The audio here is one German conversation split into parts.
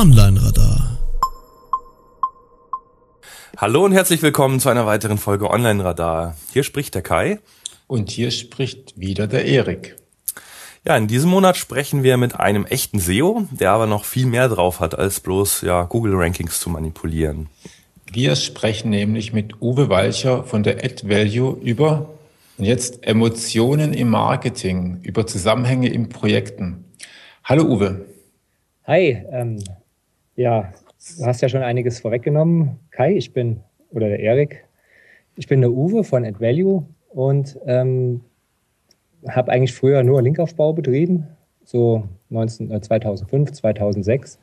Online-Radar. Hallo und herzlich willkommen zu einer weiteren Folge Online-Radar. Hier spricht der Kai. Und hier spricht wieder der Erik. Ja, in diesem Monat sprechen wir mit einem echten SEO, der aber noch viel mehr drauf hat, als bloß ja, Google-Rankings zu manipulieren. Wir sprechen nämlich mit Uwe Walcher von der AdValue über und jetzt Emotionen im Marketing, über Zusammenhänge in Projekten. Hallo Uwe. Hi, ähm, ja, du hast ja schon einiges vorweggenommen. Kai, ich bin, oder der Erik, ich bin der Uwe von AdValue und ähm, habe eigentlich früher nur Linkaufbau betrieben, so 19, äh, 2005, 2006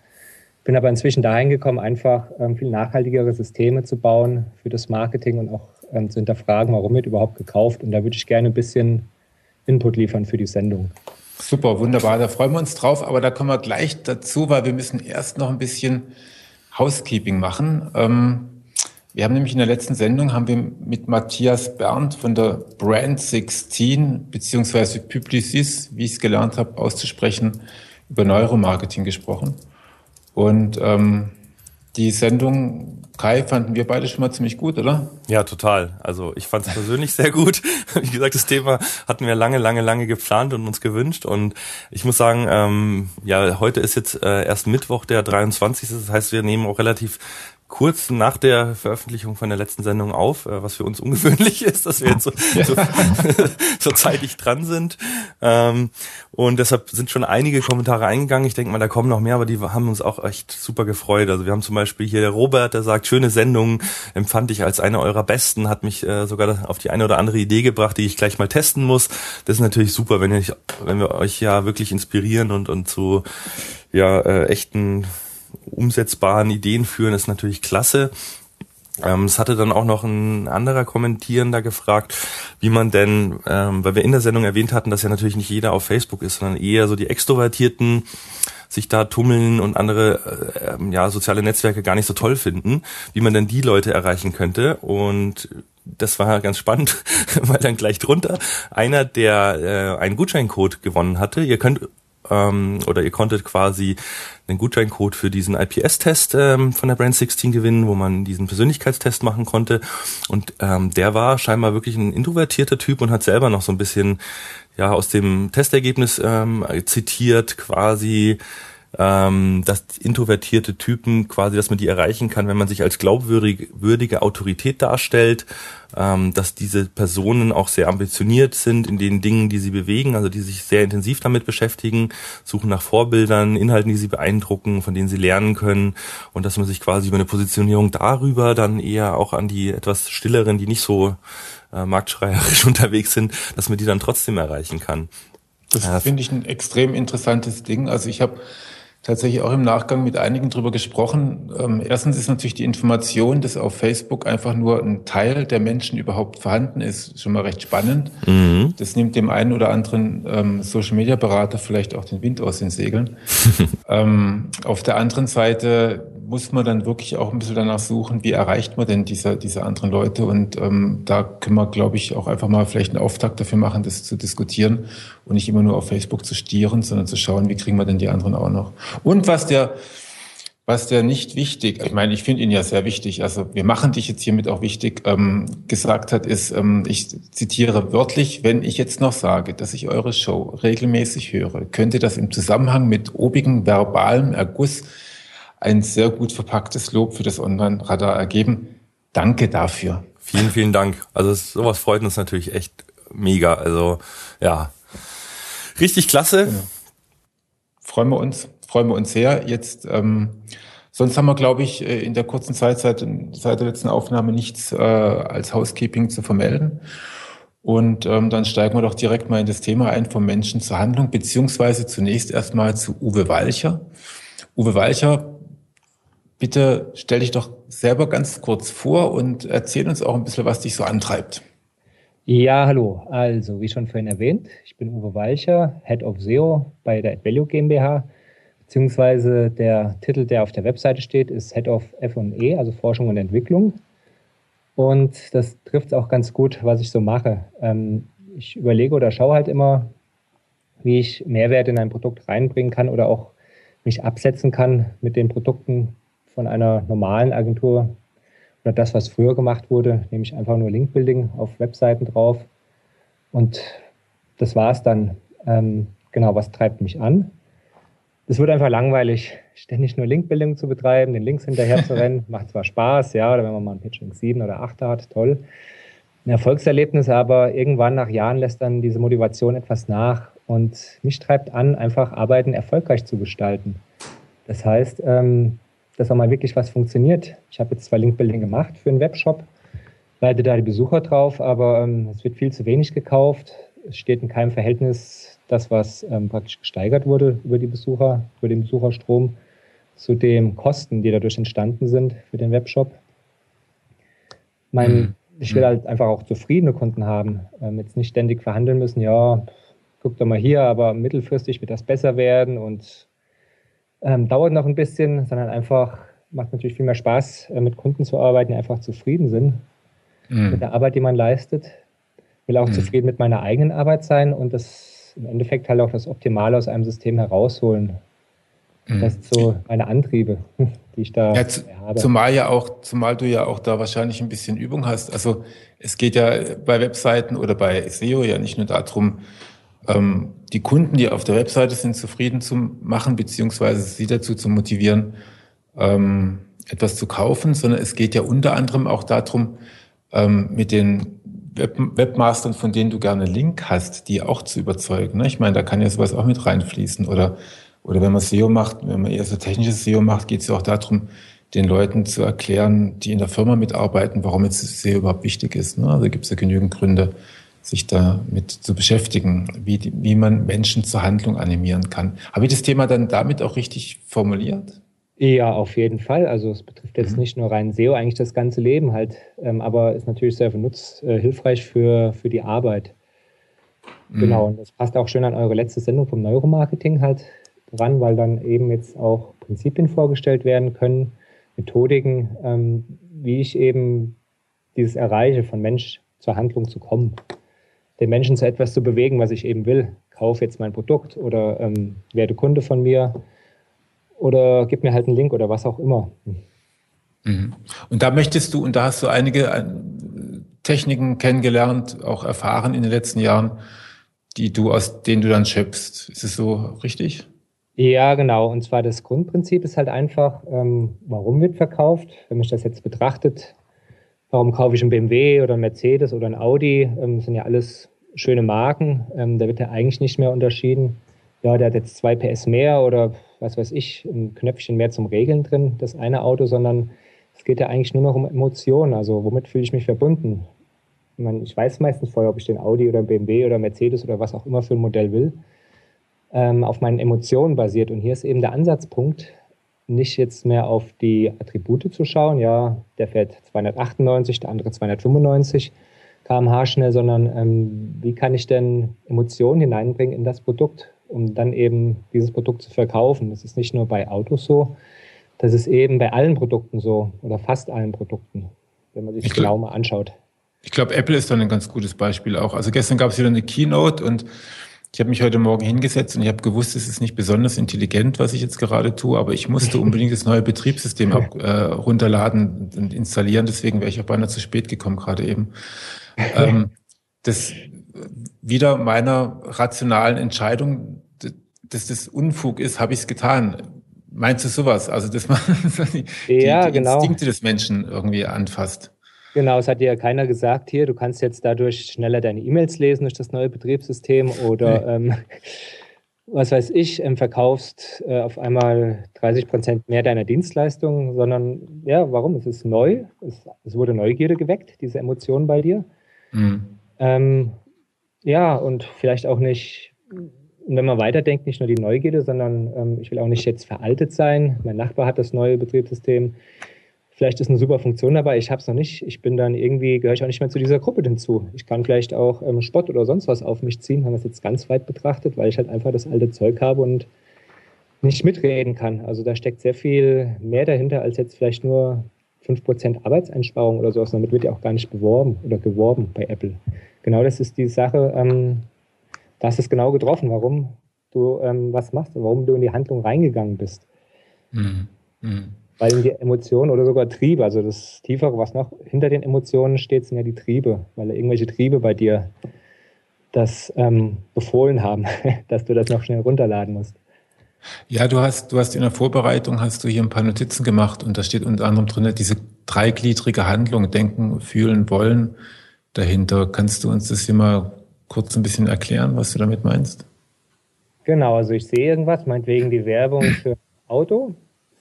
bin aber inzwischen dahin gekommen, einfach ähm, viel nachhaltigere Systeme zu bauen für das Marketing und auch ähm, zu hinterfragen, warum wird überhaupt gekauft. Und da würde ich gerne ein bisschen Input liefern für die Sendung. Super, wunderbar. Da freuen wir uns drauf. Aber da kommen wir gleich dazu, weil wir müssen erst noch ein bisschen Housekeeping machen. Ähm, wir haben nämlich in der letzten Sendung haben wir mit Matthias Berndt von der Brand 16 beziehungsweise Publicis, wie ich es gelernt habe auszusprechen, über Neuromarketing gesprochen. Und ähm, die Sendung Kai fanden wir beide schon mal ziemlich gut, oder? Ja, total. Also ich fand es persönlich sehr gut. Wie gesagt, das Thema hatten wir lange, lange, lange geplant und uns gewünscht. Und ich muss sagen, ähm, ja, heute ist jetzt äh, erst Mittwoch, der 23. Das heißt, wir nehmen auch relativ kurz nach der Veröffentlichung von der letzten Sendung auf, äh, was für uns ungewöhnlich ist, dass wir jetzt so, so, so zeitig dran sind. Ähm, und deshalb sind schon einige Kommentare eingegangen. Ich denke mal, da kommen noch mehr, aber die haben uns auch echt super gefreut. Also wir haben zum Beispiel hier der Robert, der sagt, schöne Sendung, empfand ich als eine eurer besten, hat mich äh, sogar auf die eine oder andere Idee gebracht, die ich gleich mal testen muss. Das ist natürlich super, wenn, ich, wenn wir euch ja wirklich inspirieren und, und zu ja, äh, echten umsetzbaren Ideen führen, ist natürlich klasse. Ähm, es hatte dann auch noch ein anderer Kommentierender gefragt, wie man denn, ähm, weil wir in der Sendung erwähnt hatten, dass ja natürlich nicht jeder auf Facebook ist, sondern eher so die Extrovertierten sich da tummeln und andere äh, ähm, ja soziale Netzwerke gar nicht so toll finden, wie man denn die Leute erreichen könnte und das war ganz spannend, weil dann gleich drunter einer, der äh, einen Gutscheincode gewonnen hatte. Ihr könnt ähm, oder ihr konntet quasi einen Gutscheincode für diesen IPS-Test ähm, von der Brand 16 gewinnen, wo man diesen Persönlichkeitstest machen konnte. Und ähm, der war scheinbar wirklich ein introvertierter Typ und hat selber noch so ein bisschen ja aus dem Testergebnis ähm, zitiert quasi ähm, dass introvertierte Typen quasi, dass man die erreichen kann, wenn man sich als glaubwürdige Autorität darstellt, ähm, dass diese Personen auch sehr ambitioniert sind in den Dingen, die sie bewegen, also die sich sehr intensiv damit beschäftigen, suchen nach Vorbildern, Inhalten, die sie beeindrucken, von denen sie lernen können und dass man sich quasi über eine Positionierung darüber dann eher auch an die etwas stilleren, die nicht so äh, marktschreierisch unterwegs sind, dass man die dann trotzdem erreichen kann. Das ja. finde ich ein extrem interessantes Ding. Also ich habe tatsächlich auch im Nachgang mit einigen drüber gesprochen. Ähm, erstens ist natürlich die Information, dass auf Facebook einfach nur ein Teil der Menschen überhaupt vorhanden ist, schon mal recht spannend. Mhm. Das nimmt dem einen oder anderen ähm, Social Media Berater vielleicht auch den Wind aus den Segeln. ähm, auf der anderen Seite muss man dann wirklich auch ein bisschen danach suchen, wie erreicht man denn diese, diese anderen Leute. Und ähm, da können wir, glaube ich, auch einfach mal vielleicht einen Auftakt dafür machen, das zu diskutieren und nicht immer nur auf Facebook zu stieren, sondern zu schauen, wie kriegen wir denn die anderen auch noch. Und was der, was der nicht wichtig, ich meine, ich finde ihn ja sehr wichtig, also wir machen dich jetzt hiermit auch wichtig, ähm, gesagt hat, ist, ähm, ich zitiere wörtlich, wenn ich jetzt noch sage, dass ich eure Show regelmäßig höre, könnte das im Zusammenhang mit obigem verbalem Erguss ein sehr gut verpacktes Lob für das Online-Radar ergeben. Danke dafür. Vielen, vielen Dank. Also sowas freut uns natürlich echt mega. Also ja, richtig klasse. Genau. Freuen wir uns, freuen wir uns sehr. Jetzt, ähm, sonst haben wir, glaube ich, äh, in der kurzen Zeit seit, seit der letzten Aufnahme nichts äh, als Housekeeping zu vermelden. Und ähm, dann steigen wir doch direkt mal in das Thema ein, vom Menschen zur Handlung, beziehungsweise zunächst erstmal zu Uwe Walcher. Uwe Walcher Bitte stell dich doch selber ganz kurz vor und erzähl uns auch ein bisschen, was dich so antreibt. Ja, hallo. Also, wie schon vorhin erwähnt, ich bin Uwe Walcher, Head of SEO bei der AdValue GmbH, beziehungsweise der Titel, der auf der Webseite steht, ist Head of F&E, also Forschung und Entwicklung. Und das trifft auch ganz gut, was ich so mache. Ähm, ich überlege oder schaue halt immer, wie ich Mehrwert in ein Produkt reinbringen kann oder auch mich absetzen kann mit den Produkten von einer normalen Agentur oder das, was früher gemacht wurde, nehme ich einfach nur Linkbuilding auf Webseiten drauf und das war es dann. Ähm, genau, was treibt mich an? Es wird einfach langweilig, ständig nur Linkbuilding zu betreiben, den Links hinterher zu rennen. Macht zwar Spaß, ja, oder wenn man mal ein Pitching 7 oder 8 hat, toll. Ein Erfolgserlebnis, aber irgendwann nach Jahren lässt dann diese Motivation etwas nach und mich treibt an, einfach Arbeiten erfolgreich zu gestalten. Das heißt, ähm, dass auch mal wirklich was funktioniert. Ich habe jetzt zwar Linkbuilding gemacht für einen Webshop, leite da die Besucher drauf, aber ähm, es wird viel zu wenig gekauft. Es steht in keinem Verhältnis das, was ähm, praktisch gesteigert wurde über die Besucher, über den Besucherstrom, zu den Kosten, die dadurch entstanden sind für den Webshop. Mein, mhm. Ich will halt einfach auch zufriedene Kunden haben, ähm, jetzt nicht ständig verhandeln müssen, ja, guck doch mal hier, aber mittelfristig wird das besser werden und ähm, dauert noch ein bisschen, sondern einfach macht natürlich viel mehr Spaß, äh, mit Kunden zu arbeiten, die einfach zufrieden sind mhm. mit der Arbeit, die man leistet. Will auch mhm. zufrieden mit meiner eigenen Arbeit sein und das im Endeffekt halt auch das Optimale aus einem System herausholen. Mhm. Das sind so meine Antriebe, die ich da ja, habe. Zumal ja auch, zumal du ja auch da wahrscheinlich ein bisschen Übung hast. Also es geht ja bei Webseiten oder bei SEO ja nicht nur darum, ähm, die Kunden, die auf der Webseite sind, zufrieden zu machen, beziehungsweise sie dazu zu motivieren, ähm, etwas zu kaufen, sondern es geht ja unter anderem auch darum, ähm, mit den Web Webmastern, von denen du gerne Link hast, die auch zu überzeugen. Ne? Ich meine, da kann ja sowas auch mit reinfließen. Oder, oder wenn man SEO macht, wenn man eher so technisches SEO macht, geht es ja auch darum, den Leuten zu erklären, die in der Firma mitarbeiten, warum jetzt SEO überhaupt wichtig ist. Ne? Also gibt es ja genügend Gründe, sich damit zu beschäftigen, wie, die, wie man Menschen zur Handlung animieren kann. Habe ich das Thema dann damit auch richtig formuliert? Ja, auf jeden Fall. Also es betrifft jetzt mhm. nicht nur rein SEO, eigentlich das ganze Leben halt, ähm, aber ist natürlich sehr benutzt, äh, hilfreich für, für die Arbeit. Mhm. Genau, und das passt auch schön an eure letzte Sendung vom Neuromarketing halt dran, weil dann eben jetzt auch Prinzipien vorgestellt werden können, Methodiken, ähm, wie ich eben dieses erreiche, von Mensch zur Handlung zu kommen, den Menschen zu etwas zu bewegen, was ich eben will. Kauf jetzt mein Produkt oder ähm, werde Kunde von mir oder gib mir halt einen Link oder was auch immer. Mhm. Und da möchtest du, und da hast du einige äh, Techniken kennengelernt, auch erfahren in den letzten Jahren, die du aus denen du dann schöpfst. Ist es so richtig? Ja, genau. Und zwar das Grundprinzip ist halt einfach, ähm, warum wird verkauft? Wenn man das jetzt betrachtet, warum kaufe ich einen BMW oder einen Mercedes oder einen Audi? Ähm, das sind ja alles schöne Marken. Ähm, da wird ja eigentlich nicht mehr unterschieden. Ja, der hat jetzt zwei PS mehr oder was weiß ich, ein Knöpfchen mehr zum Regeln drin, das eine Auto, sondern es geht ja eigentlich nur noch um Emotionen. Also womit fühle ich mich verbunden? Ich, meine, ich weiß meistens vorher, ob ich den Audi oder BMW oder Mercedes oder was auch immer für ein Modell will, ähm, auf meinen Emotionen basiert. Und hier ist eben der Ansatzpunkt, nicht jetzt mehr auf die Attribute zu schauen, ja, der fährt 298, der andere 295 km/h schnell, sondern ähm, wie kann ich denn Emotionen hineinbringen in das Produkt? um dann eben dieses Produkt zu verkaufen. Das ist nicht nur bei Autos so, das ist eben bei allen Produkten so oder fast allen Produkten, wenn man sich ich genau mal anschaut. Ich glaube, Apple ist dann ein ganz gutes Beispiel auch. Also gestern gab es wieder eine Keynote und ich habe mich heute Morgen hingesetzt und ich habe gewusst, es ist nicht besonders intelligent, was ich jetzt gerade tue, aber ich musste unbedingt das neue Betriebssystem ab, äh, runterladen und installieren. Deswegen wäre ich auch beinahe zu spät gekommen gerade eben. Ähm, das wieder meiner rationalen Entscheidung, dass das Unfug ist, habe ich es getan. Meinst du sowas? Also, dass man die, ja, die, genau. Instinkte des Menschen irgendwie anfasst. Genau, es hat dir ja keiner gesagt, hier, du kannst jetzt dadurch schneller deine E-Mails lesen durch das neue Betriebssystem oder nee. ähm, was weiß ich, ähm, verkaufst äh, auf einmal 30 Prozent mehr deiner Dienstleistungen, sondern ja, warum? Es ist neu, es, es wurde Neugierde geweckt, diese Emotionen bei dir. Mhm. Ähm, ja, und vielleicht auch nicht, wenn man weiterdenkt, nicht nur die Neugierde, sondern ähm, ich will auch nicht jetzt veraltet sein. Mein Nachbar hat das neue Betriebssystem. Vielleicht ist eine super Funktion dabei, ich habe es noch nicht. Ich bin dann irgendwie, gehöre ich auch nicht mehr zu dieser Gruppe hinzu. Ich kann vielleicht auch ähm, Spott oder sonst was auf mich ziehen, haben das jetzt ganz weit betrachtet, weil ich halt einfach das alte Zeug habe und nicht mitreden kann. Also da steckt sehr viel mehr dahinter, als jetzt vielleicht nur 5% Arbeitseinsparung oder sowas. Damit wird ja auch gar nicht beworben oder geworben bei Apple genau das ist die Sache, ähm, da hast es genau getroffen, warum du ähm, was machst und warum du in die Handlung reingegangen bist. Mhm. Mhm. Weil die Emotionen oder sogar Triebe, also das Tiefere, was noch hinter den Emotionen steht, sind ja die Triebe, weil irgendwelche Triebe bei dir das ähm, befohlen haben, dass du das noch schnell runterladen musst. Ja, du hast, du hast in der Vorbereitung hast du hier ein paar Notizen gemacht und da steht unter anderem drin, diese dreigliedrige Handlung, denken, fühlen, wollen dahinter. Kannst du uns das hier mal kurz ein bisschen erklären, was du damit meinst? Genau, also ich sehe irgendwas, meinetwegen die Werbung für ein Auto.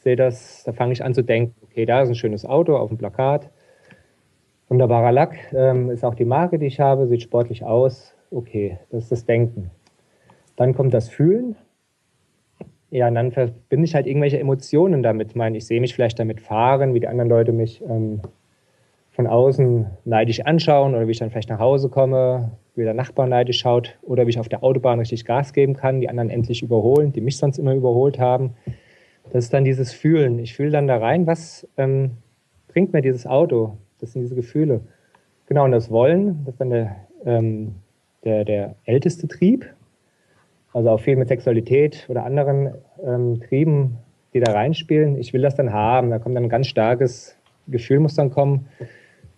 Sehe das, da fange ich an zu denken, okay, da ist ein schönes Auto auf dem Plakat. Wunderbarer Lack, ähm, ist auch die Marke, die ich habe, sieht sportlich aus. Okay, das ist das Denken. Dann kommt das Fühlen. Ja, und dann verbinde ich halt irgendwelche Emotionen damit. Ich meine, ich sehe mich vielleicht damit fahren, wie die anderen Leute mich ähm, von außen neidisch anschauen oder wie ich dann vielleicht nach Hause komme, wie der Nachbar neidisch schaut oder wie ich auf der Autobahn richtig Gas geben kann, die anderen endlich überholen, die mich sonst immer überholt haben. Das ist dann dieses Fühlen. Ich fühle dann da rein, was ähm, bringt mir dieses Auto? Das sind diese Gefühle. Genau, und das Wollen, das ist dann der, ähm, der, der älteste Trieb. Also auch viel mit Sexualität oder anderen ähm, Trieben, die da reinspielen. Ich will das dann haben. Da kommt dann ein ganz starkes Gefühl, muss dann kommen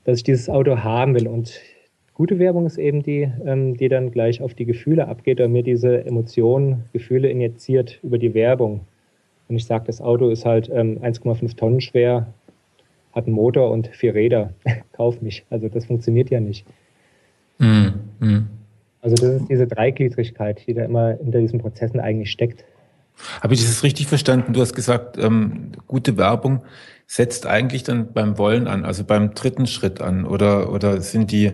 dass ich dieses Auto haben will. Und gute Werbung ist eben die, ähm, die dann gleich auf die Gefühle abgeht und mir diese Emotionen, Gefühle injiziert über die Werbung. Und ich sage, das Auto ist halt ähm, 1,5 Tonnen schwer, hat einen Motor und vier Räder. Kauf mich. Also das funktioniert ja nicht. Mm, mm. Also das ist diese Dreigliedrigkeit, die da immer hinter diesen Prozessen eigentlich steckt. Habe ich das richtig verstanden? Du hast gesagt, ähm, gute Werbung setzt eigentlich dann beim Wollen an, also beim dritten Schritt an, oder, oder sind die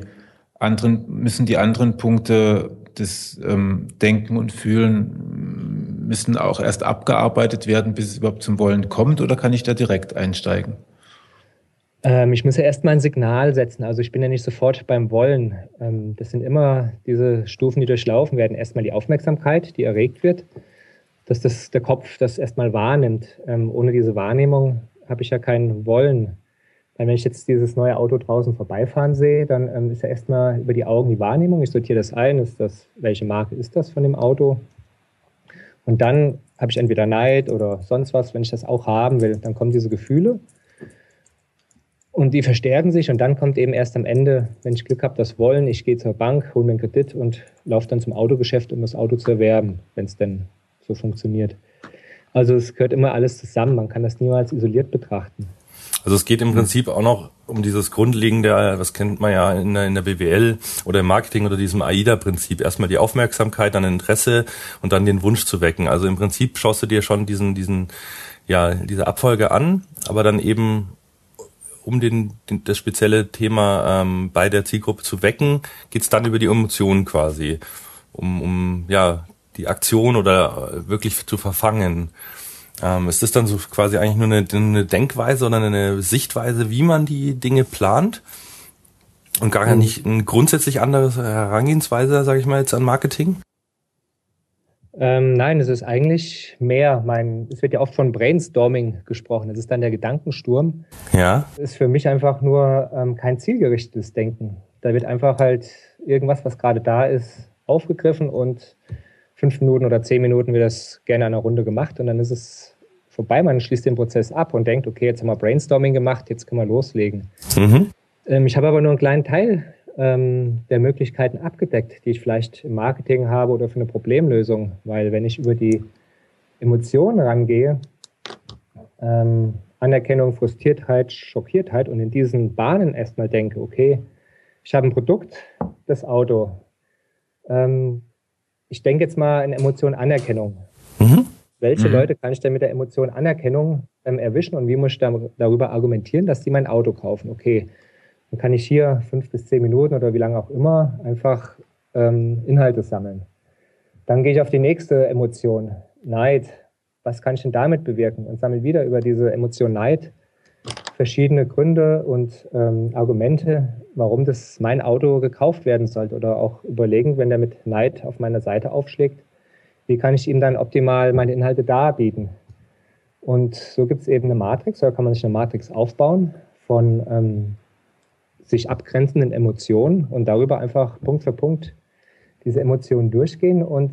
anderen, müssen die anderen Punkte des ähm, Denken und Fühlen müssen auch erst abgearbeitet werden, bis es überhaupt zum Wollen kommt, oder kann ich da direkt einsteigen? Ähm, ich muss ja erstmal ein Signal setzen. Also ich bin ja nicht sofort beim Wollen. Ähm, das sind immer diese Stufen, die durchlaufen werden. Erstmal die Aufmerksamkeit, die erregt wird, dass das, der Kopf das erstmal wahrnimmt. Ähm, ohne diese Wahrnehmung habe ich ja kein Wollen. Weil wenn ich jetzt dieses neue Auto draußen vorbeifahren sehe, dann ähm, ist ja erstmal über die Augen die Wahrnehmung. Ich sortiere das ein, ist das, welche Marke ist das von dem Auto? Und dann habe ich entweder Neid oder sonst was, wenn ich das auch haben will. Dann kommen diese Gefühle und die verstärken sich und dann kommt eben erst am Ende, wenn ich Glück habe, das Wollen. Ich gehe zur Bank, hole mir einen Kredit und laufe dann zum Autogeschäft, um das Auto zu erwerben, wenn es denn so funktioniert. Also es gehört immer alles zusammen. Man kann das niemals isoliert betrachten. Also es geht im Prinzip auch noch um dieses grundlegende, was kennt man ja in der, in der BWL oder im Marketing oder diesem AIDA-Prinzip. Erstmal die Aufmerksamkeit, dann Interesse und dann den Wunsch zu wecken. Also im Prinzip schaust du dir schon diesen, diesen, ja, diese Abfolge an, aber dann eben um den, den das spezielle Thema ähm, bei der Zielgruppe zu wecken, geht's dann über die Emotionen quasi, um, um ja die Aktion oder äh, wirklich zu verfangen. Ähm, ist das dann so quasi eigentlich nur eine, eine Denkweise oder eine Sichtweise, wie man die Dinge plant? Und gar mhm. nicht eine grundsätzlich andere Herangehensweise, sage ich mal, jetzt an Marketing? Ähm, nein, es ist eigentlich mehr. Mein, es wird ja oft von Brainstorming gesprochen. Das ist dann der Gedankensturm. Ja. Das ist für mich einfach nur ähm, kein zielgerichtetes Denken. Da wird einfach halt irgendwas, was gerade da ist, aufgegriffen und fünf Minuten oder zehn Minuten wird das gerne eine Runde gemacht und dann ist es vorbei. Man schließt den Prozess ab und denkt, okay, jetzt haben wir Brainstorming gemacht, jetzt können wir loslegen. Mhm. Ähm, ich habe aber nur einen kleinen Teil ähm, der Möglichkeiten abgedeckt, die ich vielleicht im Marketing habe oder für eine Problemlösung, weil wenn ich über die Emotionen rangehe, ähm, Anerkennung, Frustriertheit, Schockiertheit und in diesen Bahnen erstmal denke, okay, ich habe ein Produkt, das Auto. Ähm, ich denke jetzt mal in Emotion Anerkennung. Mhm. Welche mhm. Leute kann ich denn mit der Emotion Anerkennung ähm, erwischen und wie muss ich da, darüber argumentieren, dass die mein Auto kaufen? Okay, dann kann ich hier fünf bis zehn Minuten oder wie lange auch immer einfach ähm, Inhalte sammeln. Dann gehe ich auf die nächste Emotion, Neid. Was kann ich denn damit bewirken? Und sammle wieder über diese Emotion Neid verschiedene Gründe und ähm, Argumente, warum das mein Auto gekauft werden sollte oder auch überlegen, wenn der mit Neid auf meiner Seite aufschlägt, wie kann ich ihm dann optimal meine Inhalte darbieten. Und so gibt es eben eine Matrix, oder kann man sich eine Matrix aufbauen von ähm, sich abgrenzenden Emotionen und darüber einfach Punkt für Punkt diese Emotionen durchgehen und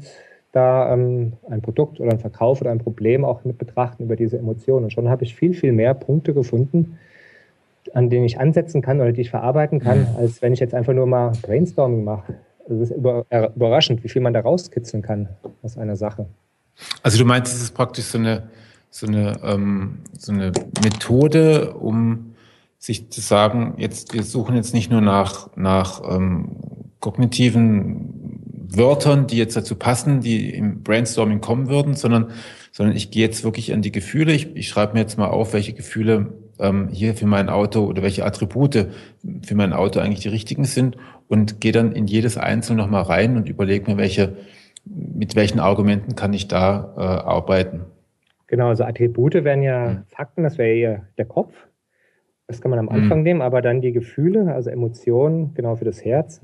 da ähm, ein Produkt oder ein Verkauf oder ein Problem auch mit betrachten über diese Emotionen. Und schon habe ich viel, viel mehr Punkte gefunden, an denen ich ansetzen kann oder die ich verarbeiten kann, mhm. als wenn ich jetzt einfach nur mal Brainstorming mache. Es ist überraschend, wie viel man da rauskitzeln kann aus einer Sache. Also du meinst, es ist praktisch so eine, so eine, ähm, so eine Methode, um sich zu sagen, jetzt, wir suchen jetzt nicht nur nach, nach ähm, kognitiven Wörtern, die jetzt dazu passen, die im Brainstorming kommen würden, sondern, sondern ich gehe jetzt wirklich an die Gefühle. Ich, ich schreibe mir jetzt mal auf, welche Gefühle ähm, hier für mein Auto oder welche Attribute für mein Auto eigentlich die richtigen sind und gehe dann in jedes Einzelne nochmal rein und überlege mir, welche, mit welchen Argumenten kann ich da äh, arbeiten. Genau, also Attribute wären ja hm. Fakten, das wäre eher der Kopf. Das kann man am Anfang hm. nehmen, aber dann die Gefühle, also Emotionen, genau für das Herz,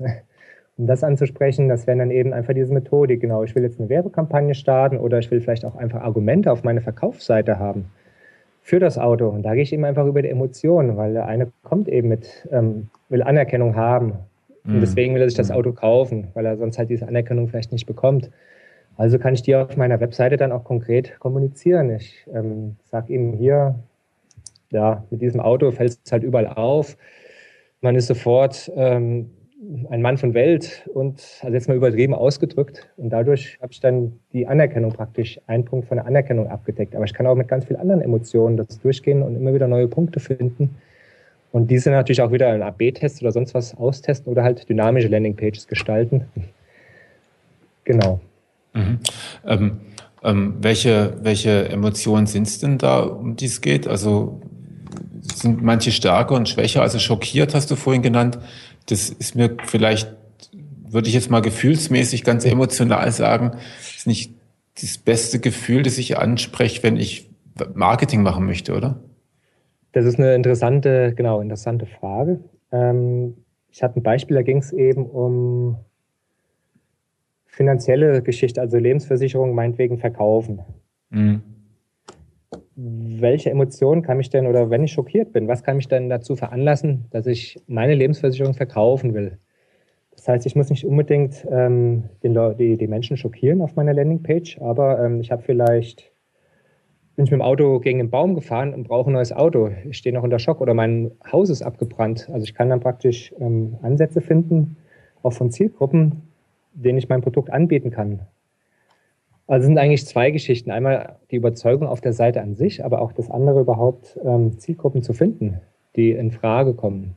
um das anzusprechen, das wären dann eben einfach diese Methodik. Genau, ich will jetzt eine Werbekampagne starten oder ich will vielleicht auch einfach Argumente auf meine Verkaufsseite haben für das Auto. Und da gehe ich eben einfach über die Emotionen, weil der eine kommt eben mit, ähm, will Anerkennung haben. Und mhm. deswegen will er sich das mhm. Auto kaufen, weil er sonst halt diese Anerkennung vielleicht nicht bekommt. Also kann ich die auf meiner Webseite dann auch konkret kommunizieren. Ich ähm, sage ihm hier, ja, mit diesem Auto fällt es halt überall auf. Man ist sofort ähm, ein Mann von Welt und also jetzt mal übertrieben ausgedrückt. Und dadurch habe ich dann die Anerkennung praktisch, einen Punkt von der Anerkennung abgedeckt. Aber ich kann auch mit ganz vielen anderen Emotionen das durchgehen und immer wieder neue Punkte finden. Und diese natürlich auch wieder in AB-Tests oder sonst was austesten oder halt dynamische Landingpages gestalten. genau. Mhm. Ähm, ähm, welche, welche Emotionen sind es denn da, um die es geht? Also sind manche stärker und schwächer? Also schockiert hast du vorhin genannt das ist mir vielleicht, würde ich jetzt mal gefühlsmäßig ganz emotional sagen, ist nicht das beste Gefühl, das ich anspreche, wenn ich Marketing machen möchte, oder? Das ist eine interessante, genau, interessante Frage. Ähm, ich hatte ein Beispiel, da ging es eben um finanzielle Geschichte, also Lebensversicherung meinetwegen verkaufen. Mhm welche Emotionen kann mich denn, oder wenn ich schockiert bin, was kann mich denn dazu veranlassen, dass ich meine Lebensversicherung verkaufen will? Das heißt, ich muss nicht unbedingt ähm, den, die, die Menschen schockieren auf meiner Landingpage, aber ähm, ich habe vielleicht, bin ich mit dem Auto gegen einen Baum gefahren und brauche ein neues Auto. Ich stehe noch unter Schock oder mein Haus ist abgebrannt. Also ich kann dann praktisch ähm, Ansätze finden, auch von Zielgruppen, denen ich mein Produkt anbieten kann. Also sind eigentlich zwei Geschichten. Einmal die Überzeugung auf der Seite an sich, aber auch das andere überhaupt ähm, Zielgruppen zu finden, die in Frage kommen.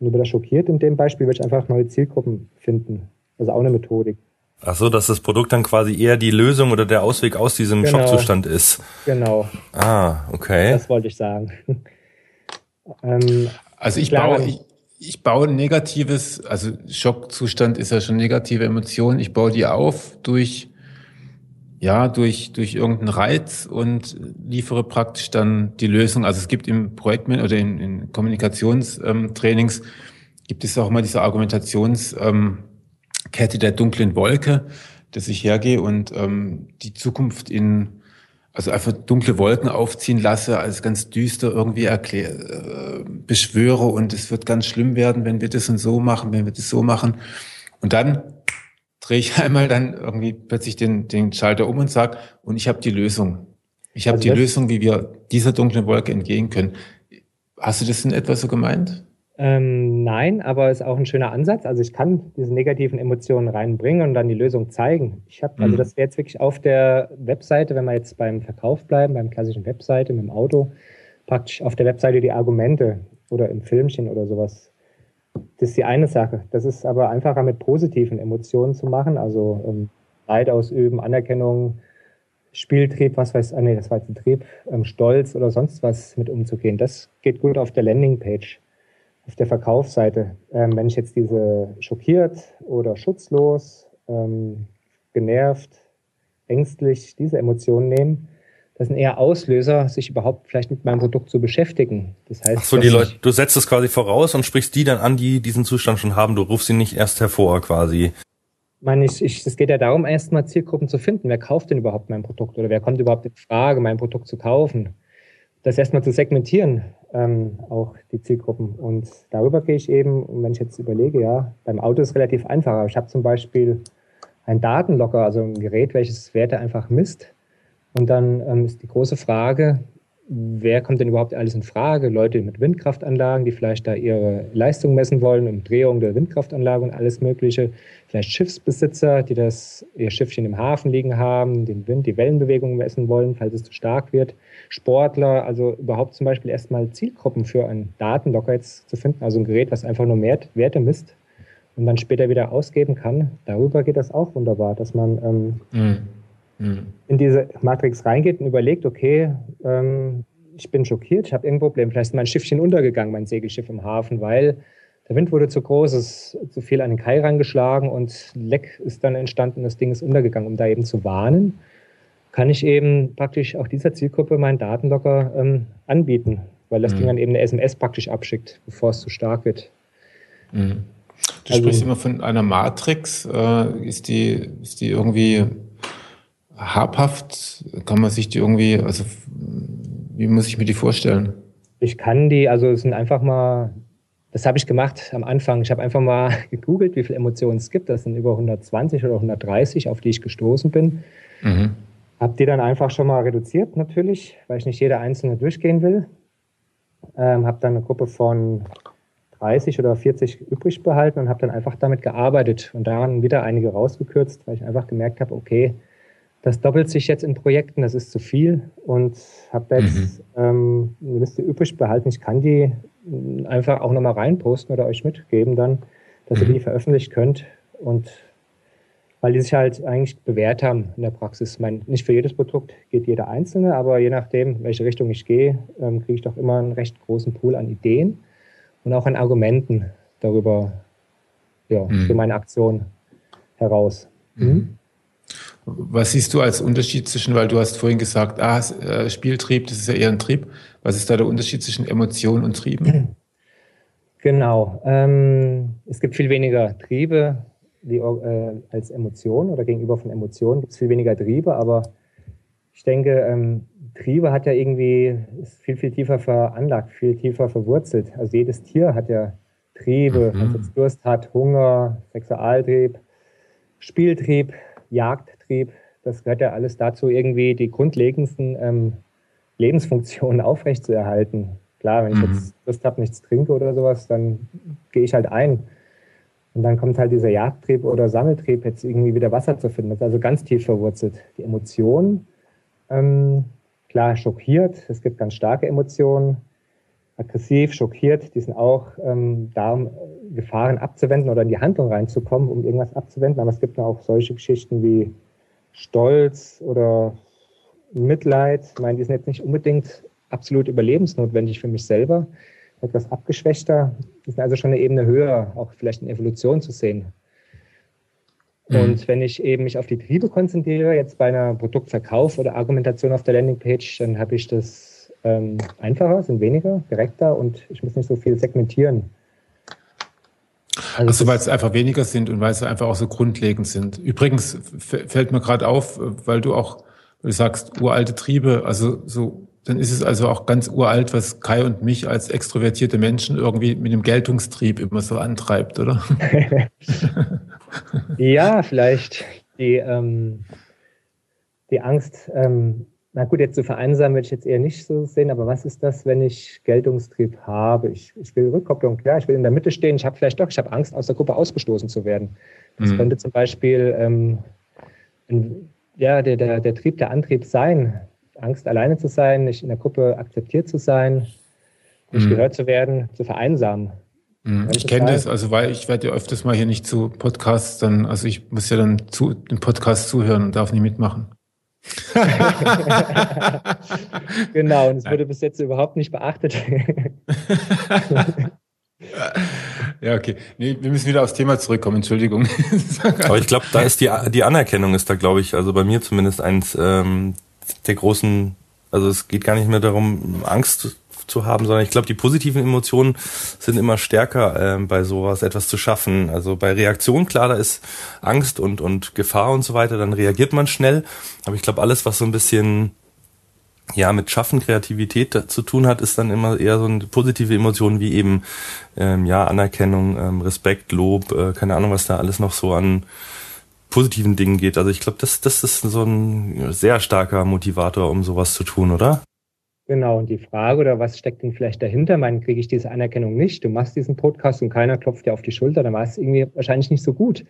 Und über das schockiert in dem Beispiel würde ich einfach neue Zielgruppen finden. Also auch eine Methodik. Ach so, dass das Produkt dann quasi eher die Lösung oder der Ausweg aus diesem genau. Schockzustand ist. Genau. Ah, okay. Das wollte ich sagen. ähm, also ich baue, ich, ich baue ein negatives, also Schockzustand ist ja schon negative Emotion. Ich baue die auf durch ja, durch, durch irgendeinen Reiz und liefere praktisch dann die Lösung. Also es gibt im Projektmanagement oder in, in Kommunikationstrainings gibt es auch immer diese Argumentationskette ähm, der dunklen Wolke, dass ich hergehe und ähm, die Zukunft in also einfach dunkle Wolken aufziehen lasse, als ganz düster irgendwie erklär, äh, beschwöre und es wird ganz schlimm werden, wenn wir das und so machen, wenn wir das so machen. Und dann drehe ich einmal dann irgendwie plötzlich den, den Schalter um und sage, und ich habe die Lösung. Ich habe also die Lösung, wie wir dieser dunklen Wolke entgehen können. Hast du das in etwa so gemeint? Ähm, nein, aber es ist auch ein schöner Ansatz. Also ich kann diese negativen Emotionen reinbringen und dann die Lösung zeigen. Ich habe, also mhm. das wäre jetzt wirklich auf der Webseite, wenn wir jetzt beim Verkauf bleiben, beim klassischen Webseite mit dem Auto, praktisch auf der Webseite die Argumente oder im Filmchen oder sowas das ist die eine Sache. Das ist aber einfacher mit positiven Emotionen zu machen, also ähm, Leid ausüben, Anerkennung, Spieltrieb, was weiß ich, ah, nee, das war jetzt ein Trieb, ähm, Stolz oder sonst was mit umzugehen. Das geht gut auf der Landingpage, auf der Verkaufsseite. Ähm, wenn ich jetzt diese schockiert oder schutzlos, ähm, genervt, ängstlich, diese Emotionen nehme, das sind eher Auslöser, sich überhaupt vielleicht mit meinem Produkt zu beschäftigen. Das heißt, Ach so, die Leute, du setzt es quasi voraus und sprichst die dann an, die diesen Zustand schon haben. Du rufst sie nicht erst hervor, quasi. meine, ich, ich, es geht ja darum, erstmal Zielgruppen zu finden. Wer kauft denn überhaupt mein Produkt oder wer kommt überhaupt in Frage, mein Produkt zu kaufen? Das erstmal zu segmentieren, ähm, auch die Zielgruppen. Und darüber gehe ich eben, und wenn ich jetzt überlege, ja, beim Auto ist es relativ einfach. Aber ich habe zum Beispiel ein Datenlocker, also ein Gerät, welches Werte einfach misst. Und dann ähm, ist die große Frage, wer kommt denn überhaupt alles in Frage? Leute mit Windkraftanlagen, die vielleicht da ihre Leistung messen wollen, um Drehung der Windkraftanlage und alles Mögliche. Vielleicht Schiffsbesitzer, die das, ihr Schiffchen im Hafen liegen haben, den Wind, die Wellenbewegung messen wollen, falls es zu stark wird. Sportler, also überhaupt zum Beispiel erstmal Zielgruppen für einen Datenlocker jetzt zu finden, also ein Gerät, was einfach nur Werte misst und dann später wieder ausgeben kann. Darüber geht das auch wunderbar, dass man ähm, mhm in diese Matrix reingeht und überlegt, okay, ähm, ich bin schockiert, ich habe irgendein Problem. Vielleicht ist mein Schiffchen untergegangen, mein Segelschiff im Hafen, weil der Wind wurde zu groß, es ist zu viel an den Kai rangeschlagen und Leck ist dann entstanden, das Ding ist untergegangen. Um da eben zu warnen, kann ich eben praktisch auch dieser Zielgruppe meinen Datenlocker ähm, anbieten, weil das mhm. Ding dann eben eine SMS praktisch abschickt, bevor es zu stark wird. Mhm. Du also, sprichst immer von einer Matrix. Äh, ist, die, ist die irgendwie habhaft? Kann man sich die irgendwie, also wie muss ich mir die vorstellen? Ich kann die, also es sind einfach mal, das habe ich gemacht am Anfang. Ich habe einfach mal gegoogelt, wie viele Emotionen es gibt. Das sind über 120 oder 130, auf die ich gestoßen bin. Mhm. Habe die dann einfach schon mal reduziert, natürlich, weil ich nicht jede einzelne durchgehen will. Ähm, habe dann eine Gruppe von 30 oder 40 übrig behalten und habe dann einfach damit gearbeitet und daran wieder einige rausgekürzt, weil ich einfach gemerkt habe, okay, das doppelt sich jetzt in Projekten, das ist zu viel und habe jetzt mhm. ähm, eine Liste übrig behalten. Ich kann die einfach auch nochmal reinposten oder euch mitgeben dann, dass mhm. ihr die veröffentlichen könnt und weil die sich halt eigentlich bewährt haben in der Praxis. Ich meine, nicht für jedes Produkt geht jeder einzelne, aber je nachdem, welche Richtung ich gehe, ähm, kriege ich doch immer einen recht großen Pool an Ideen und auch an Argumenten darüber, ja, mhm. für meine Aktion heraus. Mhm. Was siehst du als Unterschied zwischen, weil du hast vorhin gesagt, ah, äh, Spieltrieb, das ist ja eher ein Trieb. Was ist da der Unterschied zwischen Emotion und Trieben? Genau. Ähm, es gibt viel weniger Triebe wie, äh, als Emotionen oder gegenüber von Emotionen gibt es viel weniger Triebe, aber ich denke, ähm, Triebe hat ja irgendwie, ist viel, viel tiefer veranlagt, viel tiefer verwurzelt. Also jedes Tier hat ja Triebe, mhm. also Durst hat, Hunger, Sexualtrieb, Spieltrieb, Jagdtrieb, das gehört ja alles dazu, irgendwie die grundlegendsten ähm, Lebensfunktionen aufrechtzuerhalten. Klar, wenn ich mhm. jetzt Lust habe, nichts trinke oder sowas, dann gehe ich halt ein. Und dann kommt halt dieser Jagdtrieb oder Sammeltrieb, jetzt irgendwie wieder Wasser zu finden. Das ist also ganz tief verwurzelt. Die Emotionen, ähm, klar, schockiert. Es gibt ganz starke Emotionen. Aggressiv, schockiert, die sind auch ähm, da, um Gefahren abzuwenden oder in die Handlung reinzukommen, um irgendwas abzuwenden. Aber es gibt auch solche Geschichten wie Stolz oder Mitleid. Ich meine, die sind jetzt nicht unbedingt absolut überlebensnotwendig für mich selber. Etwas abgeschwächter. Die sind also schon eine Ebene höher, auch vielleicht in Evolution zu sehen. Mhm. Und wenn ich eben mich auf die Triebe konzentriere, jetzt bei einer Produktverkauf oder Argumentation auf der Landingpage, dann habe ich das ähm, einfacher, sind weniger, direkter und ich muss nicht so viel segmentieren. Also, also weil es einfach weniger sind und weil sie einfach auch so grundlegend sind. Übrigens fällt mir gerade auf, weil du auch, du sagst, uralte Triebe, also so, dann ist es also auch ganz uralt, was Kai und mich als extrovertierte Menschen irgendwie mit dem Geltungstrieb immer so antreibt, oder? ja, vielleicht die, ähm, die Angst, ähm, na gut, jetzt zu vereinsamen würde ich jetzt eher nicht so sehen, aber was ist das, wenn ich Geltungstrieb habe? Ich, ich will Rückkopplung, klar, ich will in der Mitte stehen, ich habe vielleicht doch, ich habe Angst, aus der Gruppe ausgestoßen zu werden. Das mhm. könnte zum Beispiel ähm, ein, ja, der, der, der Trieb, der Antrieb sein, Angst alleine zu sein, nicht in der Gruppe akzeptiert zu sein, nicht mhm. gehört zu werden, zu vereinsamen. Mhm. Ich kenne das, also weil ich werde ja öfters mal hier nicht zu Podcasts, dann, also ich muss ja dann zu dem Podcast zuhören und darf nicht mitmachen. genau, und es wurde bis jetzt überhaupt nicht beachtet. ja, okay. Nee, wir müssen wieder aufs Thema zurückkommen, Entschuldigung. Aber ich glaube, da ist die, die Anerkennung ist da, glaube ich, also bei mir zumindest eins ähm, der großen, also es geht gar nicht mehr darum, Angst zu haben, sondern ich glaube, die positiven Emotionen sind immer stärker äh, bei sowas, etwas zu schaffen. Also bei Reaktion, klar, da ist Angst und, und Gefahr und so weiter, dann reagiert man schnell. Aber ich glaube, alles, was so ein bisschen ja mit Schaffen, Kreativität zu tun hat, ist dann immer eher so eine positive Emotion wie eben ähm, ja Anerkennung, ähm, Respekt, Lob, äh, keine Ahnung, was da alles noch so an positiven Dingen geht. Also ich glaube, das, das ist so ein sehr starker Motivator, um sowas zu tun, oder? Genau, und die Frage oder was steckt denn vielleicht dahinter? Man kriege ich diese Anerkennung nicht. Du machst diesen Podcast und keiner klopft dir auf die Schulter, dann war es irgendwie wahrscheinlich nicht so gut.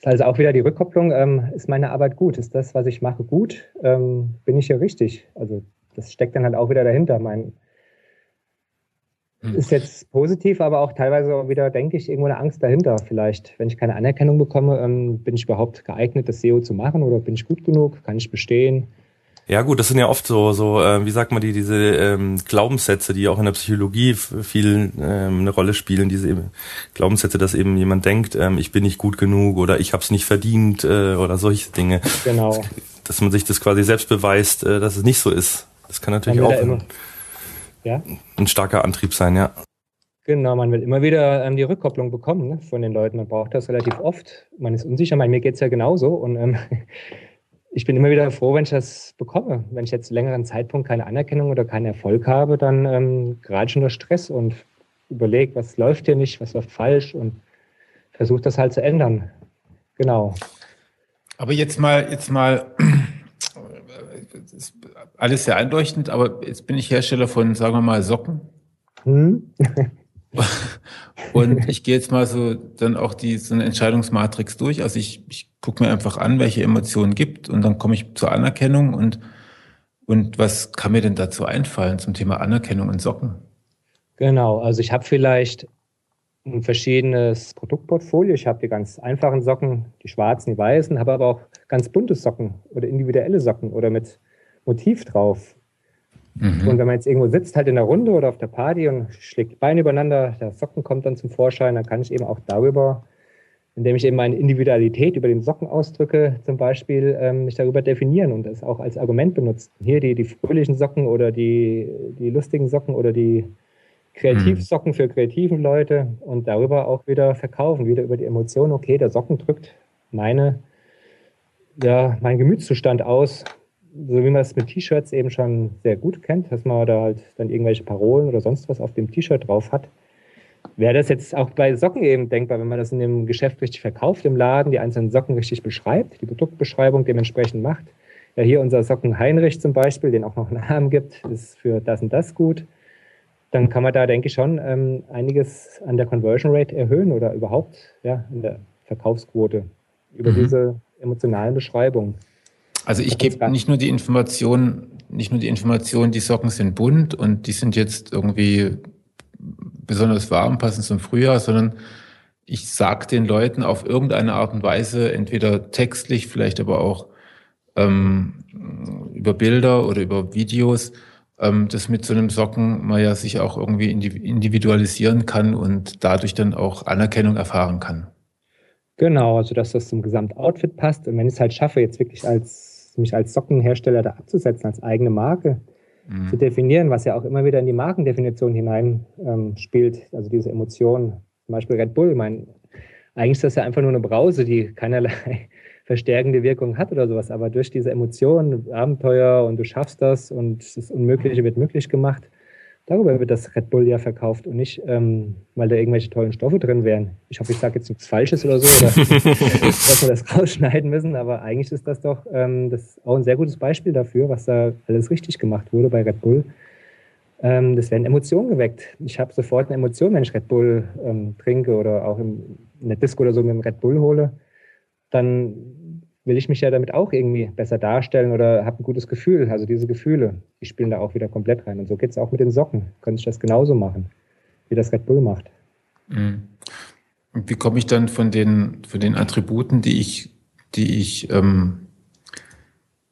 Das ist also auch wieder die Rückkopplung. Ähm, ist meine Arbeit gut? Ist das, was ich mache, gut? Ähm, bin ich hier richtig? Also das steckt dann halt auch wieder dahinter. Mein, hm. ist jetzt positiv, aber auch teilweise auch wieder, denke ich, irgendwo eine Angst dahinter. Vielleicht, wenn ich keine Anerkennung bekomme, ähm, bin ich überhaupt geeignet, das SEO zu machen oder bin ich gut genug? Kann ich bestehen? Ja gut, das sind ja oft so, so äh, wie sagt man die, diese ähm, Glaubenssätze, die auch in der Psychologie viel ähm, eine Rolle spielen, diese eben, Glaubenssätze, dass eben jemand denkt, ähm, ich bin nicht gut genug oder ich habe es nicht verdient äh, oder solche Dinge. Genau. Dass, dass man sich das quasi selbst beweist, äh, dass es nicht so ist. Das kann natürlich auch ein, ja? ein starker Antrieb sein, ja. Genau, man will immer wieder ähm, die Rückkopplung bekommen ne, von den Leuten. Man braucht das relativ oft. Man ist unsicher. Bei mir geht's ja genauso. Und ähm, ich bin immer wieder froh, wenn ich das bekomme. Wenn ich jetzt längeren Zeitpunkt keine Anerkennung oder keinen Erfolg habe, dann ähm, gerade schon der Stress und überlege, was läuft hier nicht, was läuft falsch und versuche das halt zu ändern. Genau. Aber jetzt mal, jetzt mal, alles sehr einleuchtend, aber jetzt bin ich Hersteller von, sagen wir mal, Socken. Hm? Und ich gehe jetzt mal so dann auch die so eine Entscheidungsmatrix durch. Also ich, ich gucke mir einfach an, welche Emotionen gibt und dann komme ich zur Anerkennung und und was kann mir denn dazu einfallen zum Thema Anerkennung und Socken? Genau, also ich habe vielleicht ein verschiedenes Produktportfolio. Ich habe die ganz einfachen Socken, die schwarzen, die weißen, habe aber auch ganz bunte Socken oder individuelle Socken oder mit Motiv drauf. Mhm. Und wenn man jetzt irgendwo sitzt, halt in der Runde oder auf der Party und schlägt Beine übereinander, der Socken kommt dann zum Vorschein, dann kann ich eben auch darüber, indem ich eben meine Individualität über den Socken ausdrücke, zum Beispiel ähm, mich darüber definieren und das auch als Argument benutzen. Hier die, die fröhlichen Socken oder die, die lustigen Socken oder die Kreativsocken mhm. für kreativen Leute und darüber auch wieder verkaufen, wieder über die Emotionen. Okay, der Socken drückt meine, ja, meinen Gemütszustand aus so wie man es mit T-Shirts eben schon sehr gut kennt, dass man da halt dann irgendwelche Parolen oder sonst was auf dem T-Shirt drauf hat, wäre das jetzt auch bei Socken eben denkbar, wenn man das in dem Geschäft richtig verkauft, im Laden, die einzelnen Socken richtig beschreibt, die Produktbeschreibung dementsprechend macht. Ja, hier unser Socken Heinrich zum Beispiel, den auch noch einen Namen gibt, ist für das und das gut. Dann kann man da, denke ich, schon ähm, einiges an der Conversion Rate erhöhen oder überhaupt ja, in der Verkaufsquote über mhm. diese emotionalen Beschreibungen. Also ich gebe nicht nur die Information, nicht nur die Information, die Socken sind bunt und die sind jetzt irgendwie besonders warm, passend zum Frühjahr, sondern ich sage den Leuten auf irgendeine Art und Weise, entweder textlich, vielleicht aber auch ähm, über Bilder oder über Videos, ähm, dass mit so einem Socken man ja sich auch irgendwie individualisieren kann und dadurch dann auch Anerkennung erfahren kann. Genau, also dass das zum Gesamtoutfit passt. Und wenn ich es halt schaffe, jetzt wirklich als mich als Sockenhersteller da abzusetzen, als eigene Marke mhm. zu definieren, was ja auch immer wieder in die Markendefinition hinein ähm, also diese Emotionen. Zum Beispiel Red Bull, mein, eigentlich ist das ja einfach nur eine Brause, die keinerlei verstärkende Wirkung hat oder sowas, aber durch diese Emotionen, Abenteuer und du schaffst das und das Unmögliche wird möglich gemacht, Darüber wird das Red Bull ja verkauft und nicht, ähm, weil da irgendwelche tollen Stoffe drin wären. Ich hoffe, ich sage jetzt nichts Falsches oder so, oder dass wir das rausschneiden müssen, aber eigentlich ist das doch ähm, das auch ein sehr gutes Beispiel dafür, was da alles richtig gemacht wurde bei Red Bull. Ähm, das werden Emotionen geweckt. Ich habe sofort eine Emotion, wenn ich Red Bull ähm, trinke oder auch im, in der Disco oder so mit dem Red Bull hole. Dann will ich mich ja damit auch irgendwie besser darstellen oder habe ein gutes Gefühl. Also diese Gefühle, die spielen da auch wieder komplett rein. Und so geht es auch mit den Socken. Könnte ich das genauso machen, wie das Red Bull macht. Mhm. Und wie komme ich dann von den, von den Attributen, die ich, die ich ähm,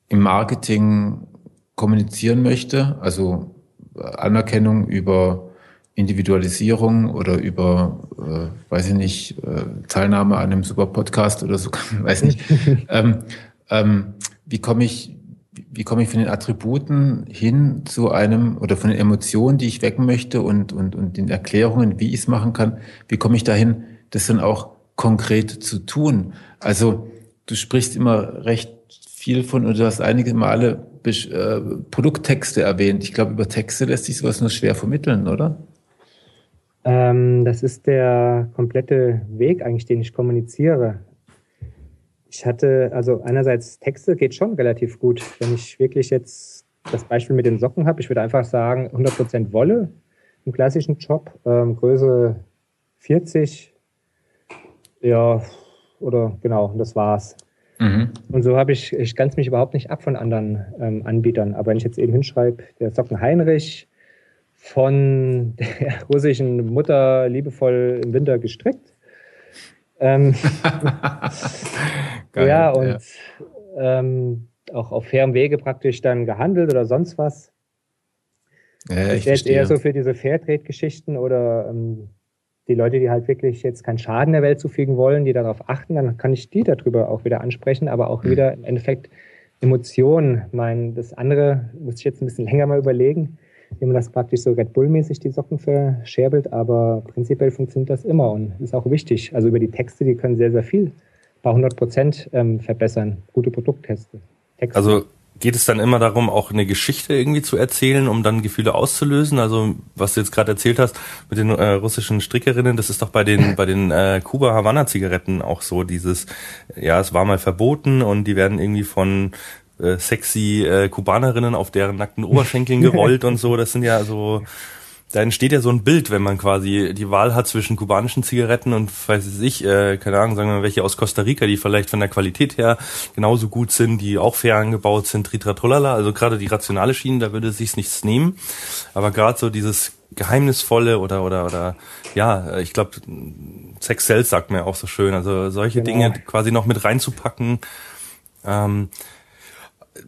im Marketing kommunizieren möchte, also Anerkennung über Individualisierung oder über, äh, weiß ich nicht, äh, Teilnahme an einem super Podcast oder so, weiß nicht. ähm, ähm, wie komme ich, wie komme ich von den Attributen hin zu einem oder von den Emotionen, die ich wecken möchte und, und, und den Erklärungen, wie ich es machen kann, wie komme ich dahin, das dann auch konkret zu tun? Also du sprichst immer recht viel von, und du hast einige Male äh, Produkttexte erwähnt. Ich glaube, über Texte lässt sich sowas nur schwer vermitteln, oder? Ähm, das ist der komplette Weg eigentlich, den ich kommuniziere. ich hatte, also einerseits Texte geht schon relativ gut. Wenn ich wirklich jetzt das Beispiel mit den Socken habe, ich würde einfach sagen 100% Wolle im klassischen Job, ähm, Größe 40, ja, oder genau, das war's. Mhm. Und so habe ich, ich ganz mich überhaupt nicht ab von anderen ähm, Anbietern. Aber wenn ich jetzt eben hinschreibe, der Socken Heinrich von der russischen Mutter liebevoll im Winter gestrickt. Ähm, Geil, ja, und ja. Ähm, auch auf fairem Wege praktisch dann gehandelt oder sonst was. Ja, ich jetzt eher so für diese Fairtrade-Geschichten oder ähm, die Leute, die halt wirklich jetzt keinen Schaden der Welt zufügen wollen, die darauf achten, dann kann ich die darüber auch wieder ansprechen, aber auch mhm. wieder im Endeffekt Emotionen. Mein, das andere muss ich jetzt ein bisschen länger mal überlegen, wie man das praktisch so Red Bull-mäßig die Socken verscherbelt, aber prinzipiell funktioniert das immer und ist auch wichtig. Also über die Texte, die können sehr, sehr viel, bei 100 Prozent ähm, verbessern. Gute Produktteste. Texte. Also geht es dann immer darum, auch eine Geschichte irgendwie zu erzählen, um dann Gefühle auszulösen? Also was du jetzt gerade erzählt hast mit den äh, russischen Strickerinnen, das ist doch bei den bei den äh, Kuba Havana Zigaretten auch so dieses ja, es war mal verboten und die werden irgendwie von äh, sexy äh, Kubanerinnen auf deren nackten Oberschenkeln gerollt und so. Das sind ja so da entsteht ja so ein Bild, wenn man quasi die Wahl hat zwischen kubanischen Zigaretten und weiß ich, äh, keine Ahnung, sagen wir mal, welche aus Costa Rica, die vielleicht von der Qualität her genauso gut sind, die auch fair angebaut sind, tritratrolala. Also gerade die rationale Schiene, da würde es sich nichts nehmen. Aber gerade so dieses geheimnisvolle oder oder oder ja, ich glaube, Sex Cells sagt mir auch so schön. Also solche genau. Dinge quasi noch mit reinzupacken. Ähm,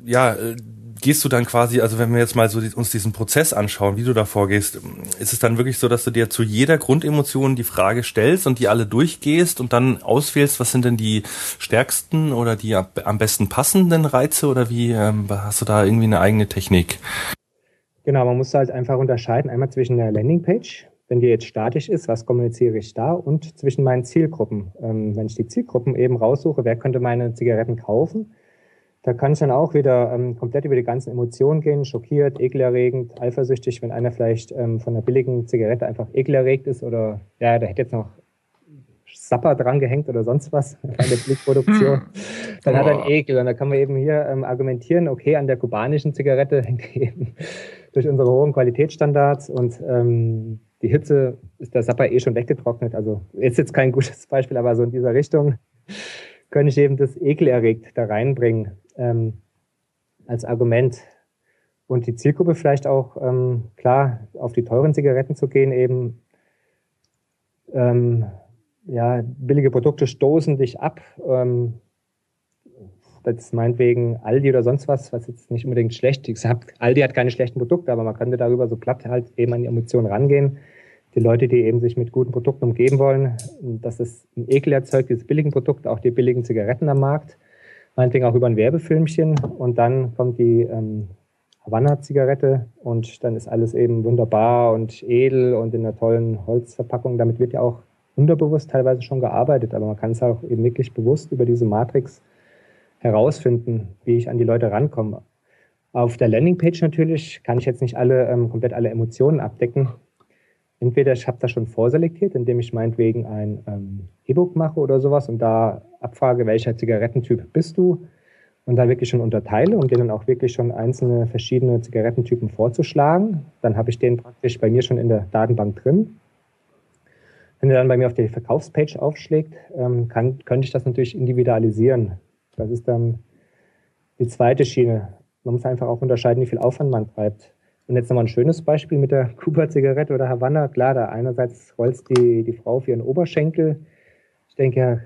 ja, äh, gehst du dann quasi, also wenn wir jetzt mal so die, uns diesen Prozess anschauen, wie du da vorgehst, ist es dann wirklich so, dass du dir zu jeder Grundemotion die Frage stellst und die alle durchgehst und dann auswählst, was sind denn die stärksten oder die am besten passenden Reize oder wie ähm, hast du da irgendwie eine eigene Technik? Genau, man muss halt einfach unterscheiden, einmal zwischen der Landingpage, wenn die jetzt statisch ist, was kommuniziere ich da und zwischen meinen Zielgruppen. Ähm, wenn ich die Zielgruppen eben raussuche, wer könnte meine Zigaretten kaufen, da kann es dann auch wieder ähm, komplett über die ganzen Emotionen gehen, schockiert, ekelerregend, eifersüchtig, wenn einer vielleicht ähm, von einer billigen Zigarette einfach ekelerregt ist oder ja, da hätte jetzt noch Sapper dran gehängt oder sonst was an der Blickproduktion, dann oh. hat er einen Ekel. Und da kann man eben hier ähm, argumentieren, okay, an der kubanischen Zigarette hängt eben durch unsere hohen Qualitätsstandards und ähm, die Hitze ist der Sapper eh schon weggetrocknet. Also ist jetzt kein gutes Beispiel, aber so in dieser Richtung könnte ich eben das Ekel erregt da reinbringen ähm, als Argument. Und die Zielgruppe vielleicht auch, ähm, klar, auf die teuren Zigaretten zu gehen, eben, ähm, ja, billige Produkte stoßen dich ab. Ähm, das ist meinetwegen Aldi oder sonst was, was jetzt nicht unbedingt schlecht ist. Aldi hat keine schlechten Produkte, aber man könnte darüber so platt halt eben an die Emotionen rangehen. Die Leute, die eben sich mit guten Produkten umgeben wollen, dass es ein Ekel erzeugt, diese billigen Produkte, auch die billigen Zigaretten am Markt meinetwegen auch über ein Werbefilmchen und dann kommt die ähm, Havanna-Zigarette und dann ist alles eben wunderbar und edel und in einer tollen Holzverpackung. Damit wird ja auch unterbewusst teilweise schon gearbeitet, aber man kann es auch eben wirklich bewusst über diese Matrix herausfinden, wie ich an die Leute rankomme. Auf der Landingpage natürlich kann ich jetzt nicht alle ähm, komplett alle Emotionen abdecken, entweder ich habe das schon vorselektiert, indem ich meinetwegen ein ähm, E-Book mache oder sowas und da abfrage, welcher Zigarettentyp bist du und da wirklich schon unterteile, um denen auch wirklich schon einzelne verschiedene Zigarettentypen vorzuschlagen. Dann habe ich den praktisch bei mir schon in der Datenbank drin. Wenn er dann bei mir auf die Verkaufspage aufschlägt, ähm, kann, könnte ich das natürlich individualisieren. Das ist dann die zweite Schiene. Man muss einfach auch unterscheiden, wie viel Aufwand man treibt. Und jetzt nochmal ein schönes Beispiel mit der Kuba-Zigarette oder Havanna. Klar, da einerseits rollt die, die Frau auf ihren Oberschenkel. Ich denke, ja,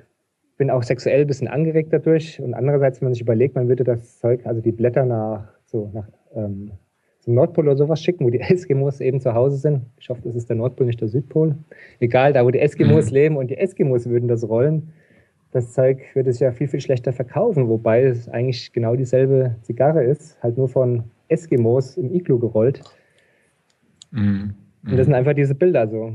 bin auch sexuell ein bisschen angeregt dadurch. Und andererseits, wenn man sich überlegt, man würde das Zeug, also die Blätter nach, so, nach ähm, zum Nordpol oder sowas schicken, wo die Eskimos eben zu Hause sind. Ich hoffe, das ist der Nordpol, nicht der Südpol. Egal, da wo die Eskimos mhm. leben und die Eskimos würden das rollen. Das Zeug würde sich ja viel, viel schlechter verkaufen, wobei es eigentlich genau dieselbe Zigarre ist, halt nur von Eskimos im Iglu gerollt. Mhm. Und das sind einfach diese Bilder so.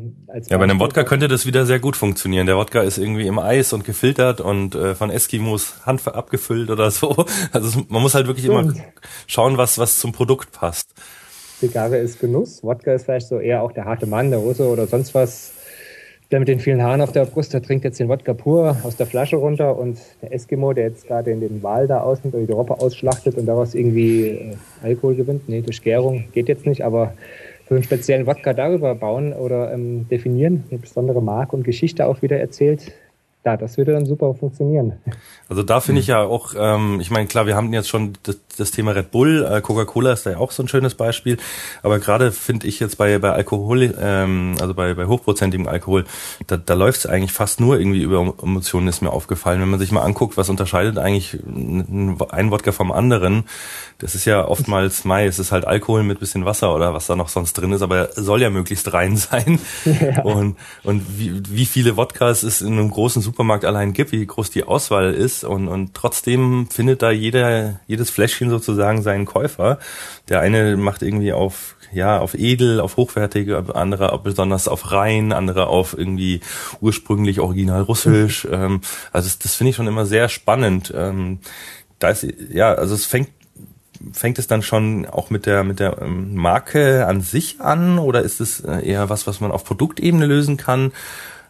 ja, bei einem Wodka könnte das wieder sehr gut funktionieren. Der Wodka ist irgendwie im Eis und gefiltert und äh, von Eskimos Hand abgefüllt oder so. Also man muss halt wirklich Stimmt. immer schauen, was, was zum Produkt passt. Zigarre ist Genuss. Wodka ist vielleicht so eher auch der harte Mann, der Russe oder sonst was der mit den vielen Haaren auf der Brust, der trinkt jetzt den Wodka pur aus der Flasche runter und der Eskimo, der jetzt gerade in den Wal da ausnimmt oder die Robbe ausschlachtet und daraus irgendwie äh, Alkohol gewinnt, nee, durch Gärung geht jetzt nicht, aber für einen speziellen Wodka darüber bauen oder ähm, definieren, eine besondere Marke und Geschichte auch wieder erzählt, ja, das würde dann super funktionieren. Also da finde ich ja auch, ähm, ich meine, klar, wir haben jetzt schon das, das Thema Red Bull, äh, Coca-Cola ist da ja auch so ein schönes Beispiel, aber gerade finde ich jetzt bei, bei Alkohol, ähm, also bei, bei hochprozentigem Alkohol, da, da läuft es eigentlich fast nur irgendwie über Emotionen, ist mir aufgefallen. Wenn man sich mal anguckt, was unterscheidet eigentlich ein Wodka vom anderen, das ist ja oftmals Mai, es ist halt Alkohol mit bisschen Wasser oder was da noch sonst drin ist, aber er soll ja möglichst rein sein. Ja. Und, und wie, wie viele Wodkas es in einem großen Supermarkt allein gibt, wie groß die Auswahl ist und, und trotzdem findet da jeder, jedes Fläschchen sozusagen seinen Käufer. Der eine macht irgendwie auf ja, auf edel, auf hochwertige, andere besonders auf rein, andere auf irgendwie ursprünglich original russisch. ähm, also das, das finde ich schon immer sehr spannend. Ähm, da ist, ja, also es fängt fängt es dann schon auch mit der mit der ähm, Marke an sich an oder ist es äh, eher was, was man auf Produktebene lösen kann?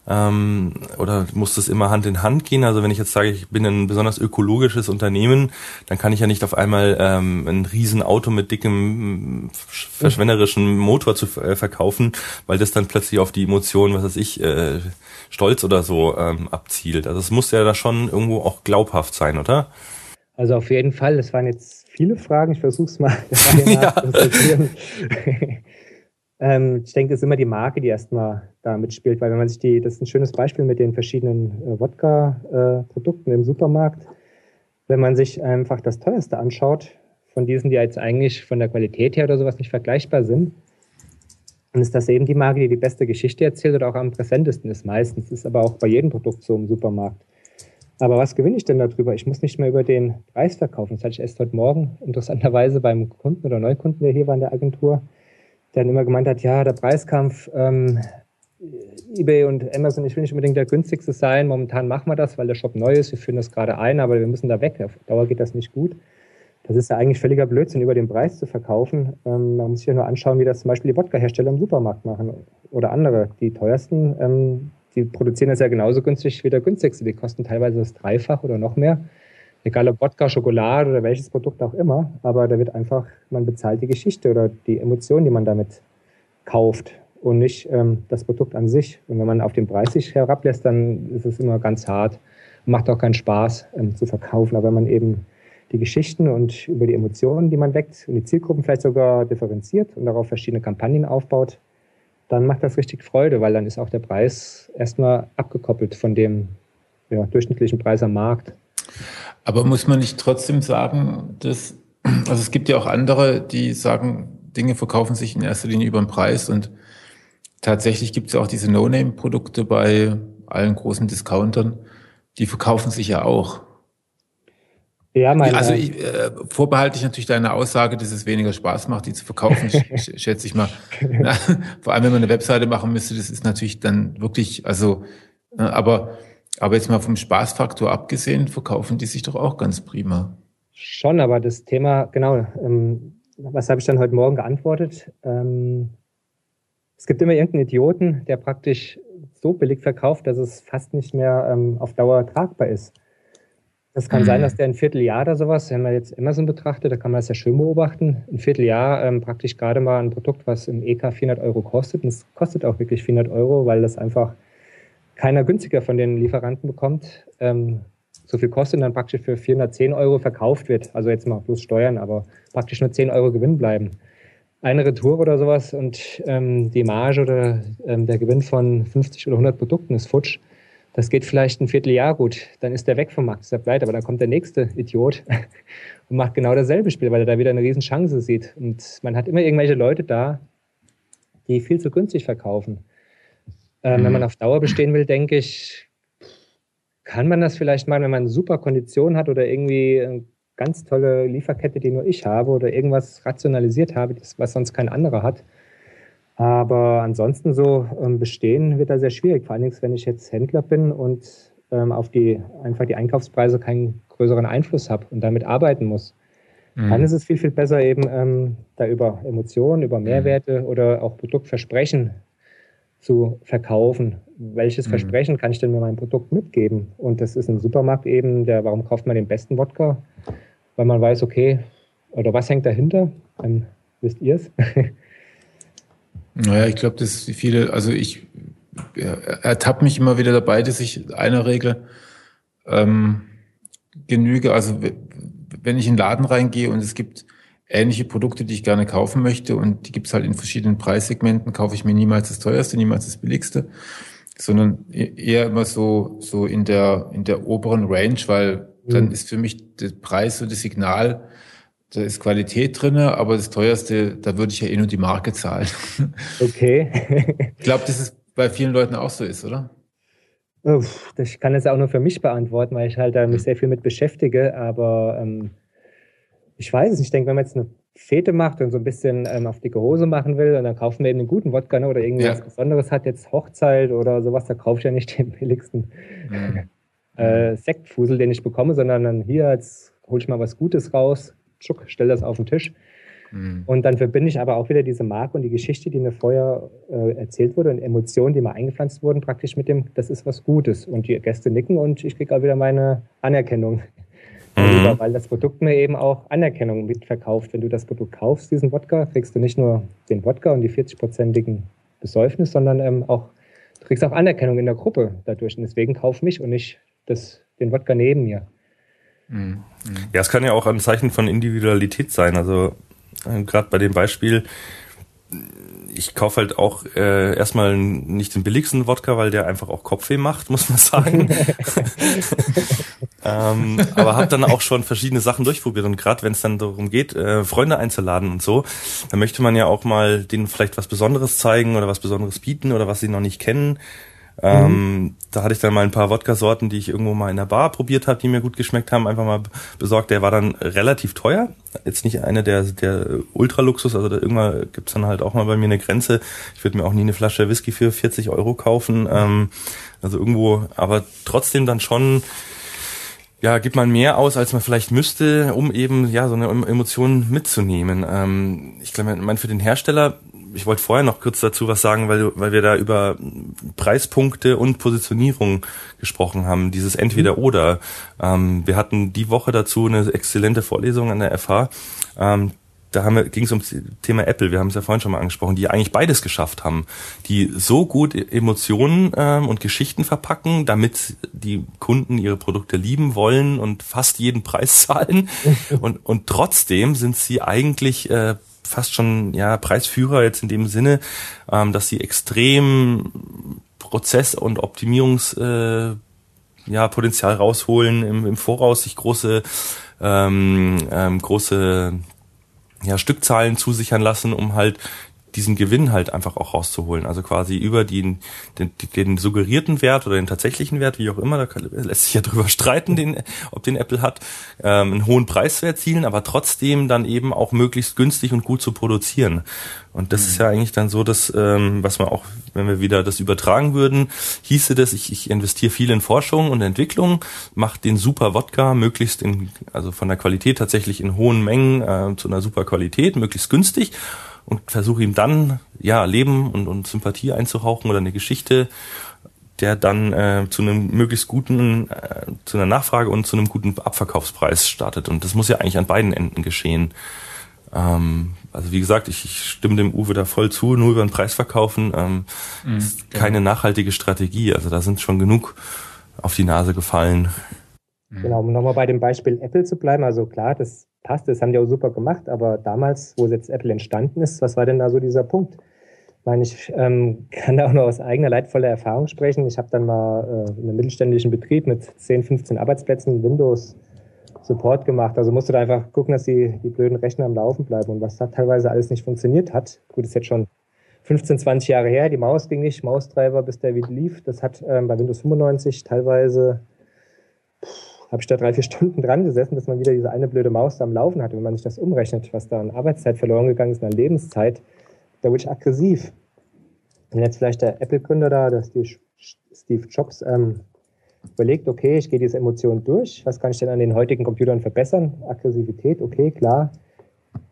Ähm, oder muss das immer Hand in Hand gehen? Also wenn ich jetzt sage, ich bin ein besonders ökologisches Unternehmen, dann kann ich ja nicht auf einmal ähm, ein Riesenauto mit dickem verschwenderischen Motor zu äh, verkaufen, weil das dann plötzlich auf die Emotionen, was weiß ich, äh, Stolz oder so ähm, abzielt. Also es muss ja da schon irgendwo auch glaubhaft sein, oder? Also auf jeden Fall. Das waren jetzt viele Fragen. Ich versuche es mal. ja. ähm, ich denke, es ist immer die Marke, die erstmal da mitspielt, weil wenn man sich die, das ist ein schönes Beispiel mit den verschiedenen äh, Wodka-Produkten äh, im Supermarkt. Wenn man sich einfach das teuerste anschaut, von diesen, die jetzt eigentlich von der Qualität her oder sowas nicht vergleichbar sind, dann ist das eben die Marke, die die beste Geschichte erzählt oder auch am präsentesten ist meistens. Ist aber auch bei jedem Produkt so im Supermarkt. Aber was gewinne ich denn darüber? Ich muss nicht mehr über den Preis verkaufen. Das hatte ich erst heute Morgen interessanterweise beim Kunden oder Neukunden, der hier war in der Agentur, der dann immer gemeint hat, ja, der Preiskampf, ähm, eBay und Amazon, ich will nicht unbedingt der günstigste sein. Momentan machen wir das, weil der Shop neu ist. Wir führen das gerade ein, aber wir müssen da weg. Auf Dauer geht das nicht gut. Das ist ja eigentlich völliger Blödsinn, über den Preis zu verkaufen. Ähm, man muss sich ja nur anschauen, wie das zum Beispiel die Wodka-Hersteller im Supermarkt machen oder andere. Die teuersten ähm, die produzieren das ja genauso günstig wie der günstigste. Die kosten teilweise das Dreifach oder noch mehr. Egal ob Wodka, Schokolade oder welches Produkt auch immer. Aber da wird einfach, man bezahlt die Geschichte oder die Emotion, die man damit kauft und nicht ähm, das Produkt an sich. Und wenn man auf den Preis sich herablässt, dann ist es immer ganz hart macht auch keinen Spaß ähm, zu verkaufen. Aber wenn man eben die Geschichten und über die Emotionen, die man weckt und die Zielgruppen vielleicht sogar differenziert und darauf verschiedene Kampagnen aufbaut, dann macht das richtig Freude, weil dann ist auch der Preis erstmal abgekoppelt von dem ja, durchschnittlichen Preis am Markt. Aber muss man nicht trotzdem sagen, dass, also es gibt ja auch andere, die sagen, Dinge verkaufen sich in erster Linie über den Preis und tatsächlich gibt es auch diese No-Name-Produkte bei allen großen Discountern, die verkaufen sich ja auch. Ja, meine Also ich, äh, vorbehalte ich natürlich deine Aussage, dass es weniger Spaß macht, die zu verkaufen, schätze ich mal. Na, vor allem, wenn man eine Webseite machen müsste, das ist natürlich dann wirklich, also, äh, aber, aber jetzt mal vom Spaßfaktor abgesehen, verkaufen die sich doch auch ganz prima. Schon, aber das Thema, genau, ähm, was habe ich dann heute Morgen geantwortet? Ähm, es gibt immer irgendeinen Idioten, der praktisch so billig verkauft, dass es fast nicht mehr ähm, auf Dauer tragbar ist. Das kann mhm. sein, dass der ein Vierteljahr oder sowas, wenn man jetzt Amazon betrachtet, da kann man das ja schön beobachten, ein Vierteljahr ähm, praktisch gerade mal ein Produkt, was im EK 400 Euro kostet. Und es kostet auch wirklich 400 Euro, weil das einfach keiner günstiger von den Lieferanten bekommt. Ähm, so viel kostet und dann praktisch für 410 Euro verkauft wird. Also jetzt mal plus Steuern, aber praktisch nur 10 Euro Gewinn bleiben. Eine Retour oder sowas und ähm, die Marge oder ähm, der Gewinn von 50 oder 100 Produkten ist futsch. Das geht vielleicht ein Vierteljahr gut, dann ist der weg vom Markt, ist er pleite, aber dann kommt der nächste Idiot und macht genau dasselbe Spiel, weil er da wieder eine riesen Chance sieht. Und man hat immer irgendwelche Leute da, die viel zu günstig verkaufen. Ähm, mhm. Wenn man auf Dauer bestehen will, denke ich, kann man das vielleicht mal, wenn man super Konditionen hat oder irgendwie ganz tolle Lieferkette, die nur ich habe oder irgendwas rationalisiert habe, was sonst kein anderer hat, aber ansonsten so ähm, bestehen wird da sehr schwierig, vor allem wenn ich jetzt Händler bin und ähm, auf die einfach die Einkaufspreise keinen größeren Einfluss habe und damit arbeiten muss. Mhm. Dann ist es viel, viel besser, eben ähm, da über Emotionen, über mhm. Mehrwerte mhm. oder auch Produktversprechen zu verkaufen, welches mhm. Versprechen kann ich denn mit meinem Produkt mitgeben? Und das ist im Supermarkt eben, der, warum kauft man den besten Wodka? Weil man weiß, okay, oder was hängt dahinter? Ähm, wisst ihr es? naja, ich glaube, dass viele, also ich ja, ertappe mich immer wieder dabei, dass ich einer Regel ähm, genüge. Also wenn ich in den Laden reingehe und es gibt ähnliche Produkte, die ich gerne kaufen möchte und die gibt es halt in verschiedenen Preissegmenten, kaufe ich mir niemals das teuerste, niemals das billigste, sondern e-, eher immer so, so in der, in der oberen Range, weil mhm. dann ist für mich der Preis so das Signal, da ist Qualität drinne, aber das teuerste, da würde ich ja eh nur die Marke zahlen. Okay. ich glaube, dass es bei vielen Leuten auch so ist, oder? Ich kann das auch nur für mich beantworten, weil ich halt da mich sehr viel mit beschäftige, aber ähm, ich weiß es nicht. Ich denke, wenn man jetzt eine Fete macht und so ein bisschen ähm, auf dicke Hose machen will und dann kaufen wir eben einen guten Wodka ne, oder irgendwas ja. Besonderes hat, jetzt Hochzeit oder sowas, da kaufe ich ja nicht den billigsten mhm. äh, Sektfusel, den ich bekomme, sondern dann hier, jetzt hole ich mal was Gutes raus, tschuck, stell das auf den Tisch. Mhm. Und dann verbinde ich aber auch wieder diese Marke und die Geschichte, die mir vorher äh, erzählt wurde und Emotionen, die mir eingepflanzt wurden, praktisch mit dem, das ist was Gutes. Und die Gäste nicken und ich kriege auch wieder meine Anerkennung. Mhm. Weil das Produkt mir eben auch Anerkennung mitverkauft. Wenn du das Produkt kaufst, diesen Wodka, kriegst du nicht nur den Wodka und die 40-prozentigen Besäufnis, sondern ähm, auch, du kriegst auch Anerkennung in der Gruppe dadurch. Und deswegen kauf mich und nicht das, den Wodka neben mir. Mhm. Ja, es kann ja auch ein Zeichen von Individualität sein. Also äh, Gerade bei dem Beispiel, ich kaufe halt auch äh, erstmal nicht den billigsten Wodka, weil der einfach auch Kopfweh macht, muss man sagen. ähm, aber habe dann auch schon verschiedene Sachen durchprobiert und gerade wenn es dann darum geht, äh, Freunde einzuladen und so, dann möchte man ja auch mal denen vielleicht was Besonderes zeigen oder was Besonderes bieten oder was sie noch nicht kennen. Ähm, mhm. Da hatte ich dann mal ein paar Wodka-Sorten, die ich irgendwo mal in der Bar probiert habe, die mir gut geschmeckt haben, einfach mal besorgt. Der war dann relativ teuer. Jetzt nicht eine der, der Ultraluxus, also da irgendwann gibt's dann halt auch mal bei mir eine Grenze. Ich würde mir auch nie eine Flasche Whisky für 40 Euro kaufen. Ähm, also irgendwo, aber trotzdem dann schon ja, gibt man mehr aus, als man vielleicht müsste, um eben ja so eine Emotion mitzunehmen. Ähm, ich glaube, mein für den Hersteller ich wollte vorher noch kurz dazu was sagen, weil, weil wir da über Preispunkte und Positionierung gesprochen haben, dieses Entweder-Oder. Ähm, wir hatten die Woche dazu eine exzellente Vorlesung an der FH. Ähm, da ging es ums Thema Apple, wir haben es ja vorhin schon mal angesprochen, die eigentlich beides geschafft haben, die so gut Emotionen ähm, und Geschichten verpacken, damit die Kunden ihre Produkte lieben wollen und fast jeden Preis zahlen. und, und trotzdem sind sie eigentlich äh, fast schon ja Preisführer jetzt in dem Sinne, ähm, dass sie extrem Prozess- und Optimierungs äh, ja, Potenzial rausholen, im, im Voraus sich große ähm, ähm, große ja, Stückzahlen zusichern lassen, um halt diesen Gewinn halt einfach auch rauszuholen. Also quasi über den, den, den suggerierten Wert oder den tatsächlichen Wert, wie auch immer, da lässt sich ja drüber streiten, den, ob den Apple hat, ähm, einen hohen Preis zu erzielen, aber trotzdem dann eben auch möglichst günstig und gut zu produzieren. Und das mhm. ist ja eigentlich dann so, dass, ähm, was man auch, wenn wir wieder das übertragen würden, hieße das, ich, ich investiere viel in Forschung und Entwicklung, mache den super Wodka möglichst in, also von der Qualität tatsächlich in hohen Mengen äh, zu einer super Qualität, möglichst günstig und versuche ihm dann ja Leben und, und Sympathie einzuhauchen oder eine Geschichte, der dann äh, zu einem möglichst guten, äh, zu einer Nachfrage und zu einem guten Abverkaufspreis startet. Und das muss ja eigentlich an beiden Enden geschehen. Ähm, also wie gesagt, ich, ich stimme dem Uwe da voll zu, nur über den Preis verkaufen ähm, mhm, ist keine genau. nachhaltige Strategie. Also da sind schon genug auf die Nase gefallen. Genau, um nochmal bei dem Beispiel Apple zu bleiben, also klar, das passt, das haben die auch super gemacht, aber damals, wo jetzt Apple entstanden ist, was war denn da so dieser Punkt? Ich meine, ich ähm, kann da auch nur aus eigener leidvoller Erfahrung sprechen. Ich habe dann mal äh, in einem mittelständischen Betrieb mit 10, 15 Arbeitsplätzen Windows Support gemacht. Also musste da einfach gucken, dass die, die blöden Rechner am Laufen bleiben. Und was da teilweise alles nicht funktioniert hat, gut, ist jetzt schon 15, 20 Jahre her, die Maus ging nicht, Maustreiber, bis der wieder lief. Das hat ähm, bei Windows 95 teilweise habe ich da drei, vier Stunden dran gesessen, dass man wieder diese eine blöde Maus da am Laufen hat. Wenn man sich das umrechnet, was da an Arbeitszeit verloren gegangen ist, an Lebenszeit, da wurde ich aggressiv. Wenn jetzt vielleicht der Apple-Gründer da, die Steve Jobs ähm, überlegt, okay, ich gehe diese Emotionen durch, was kann ich denn an den heutigen Computern verbessern? Aggressivität, okay, klar.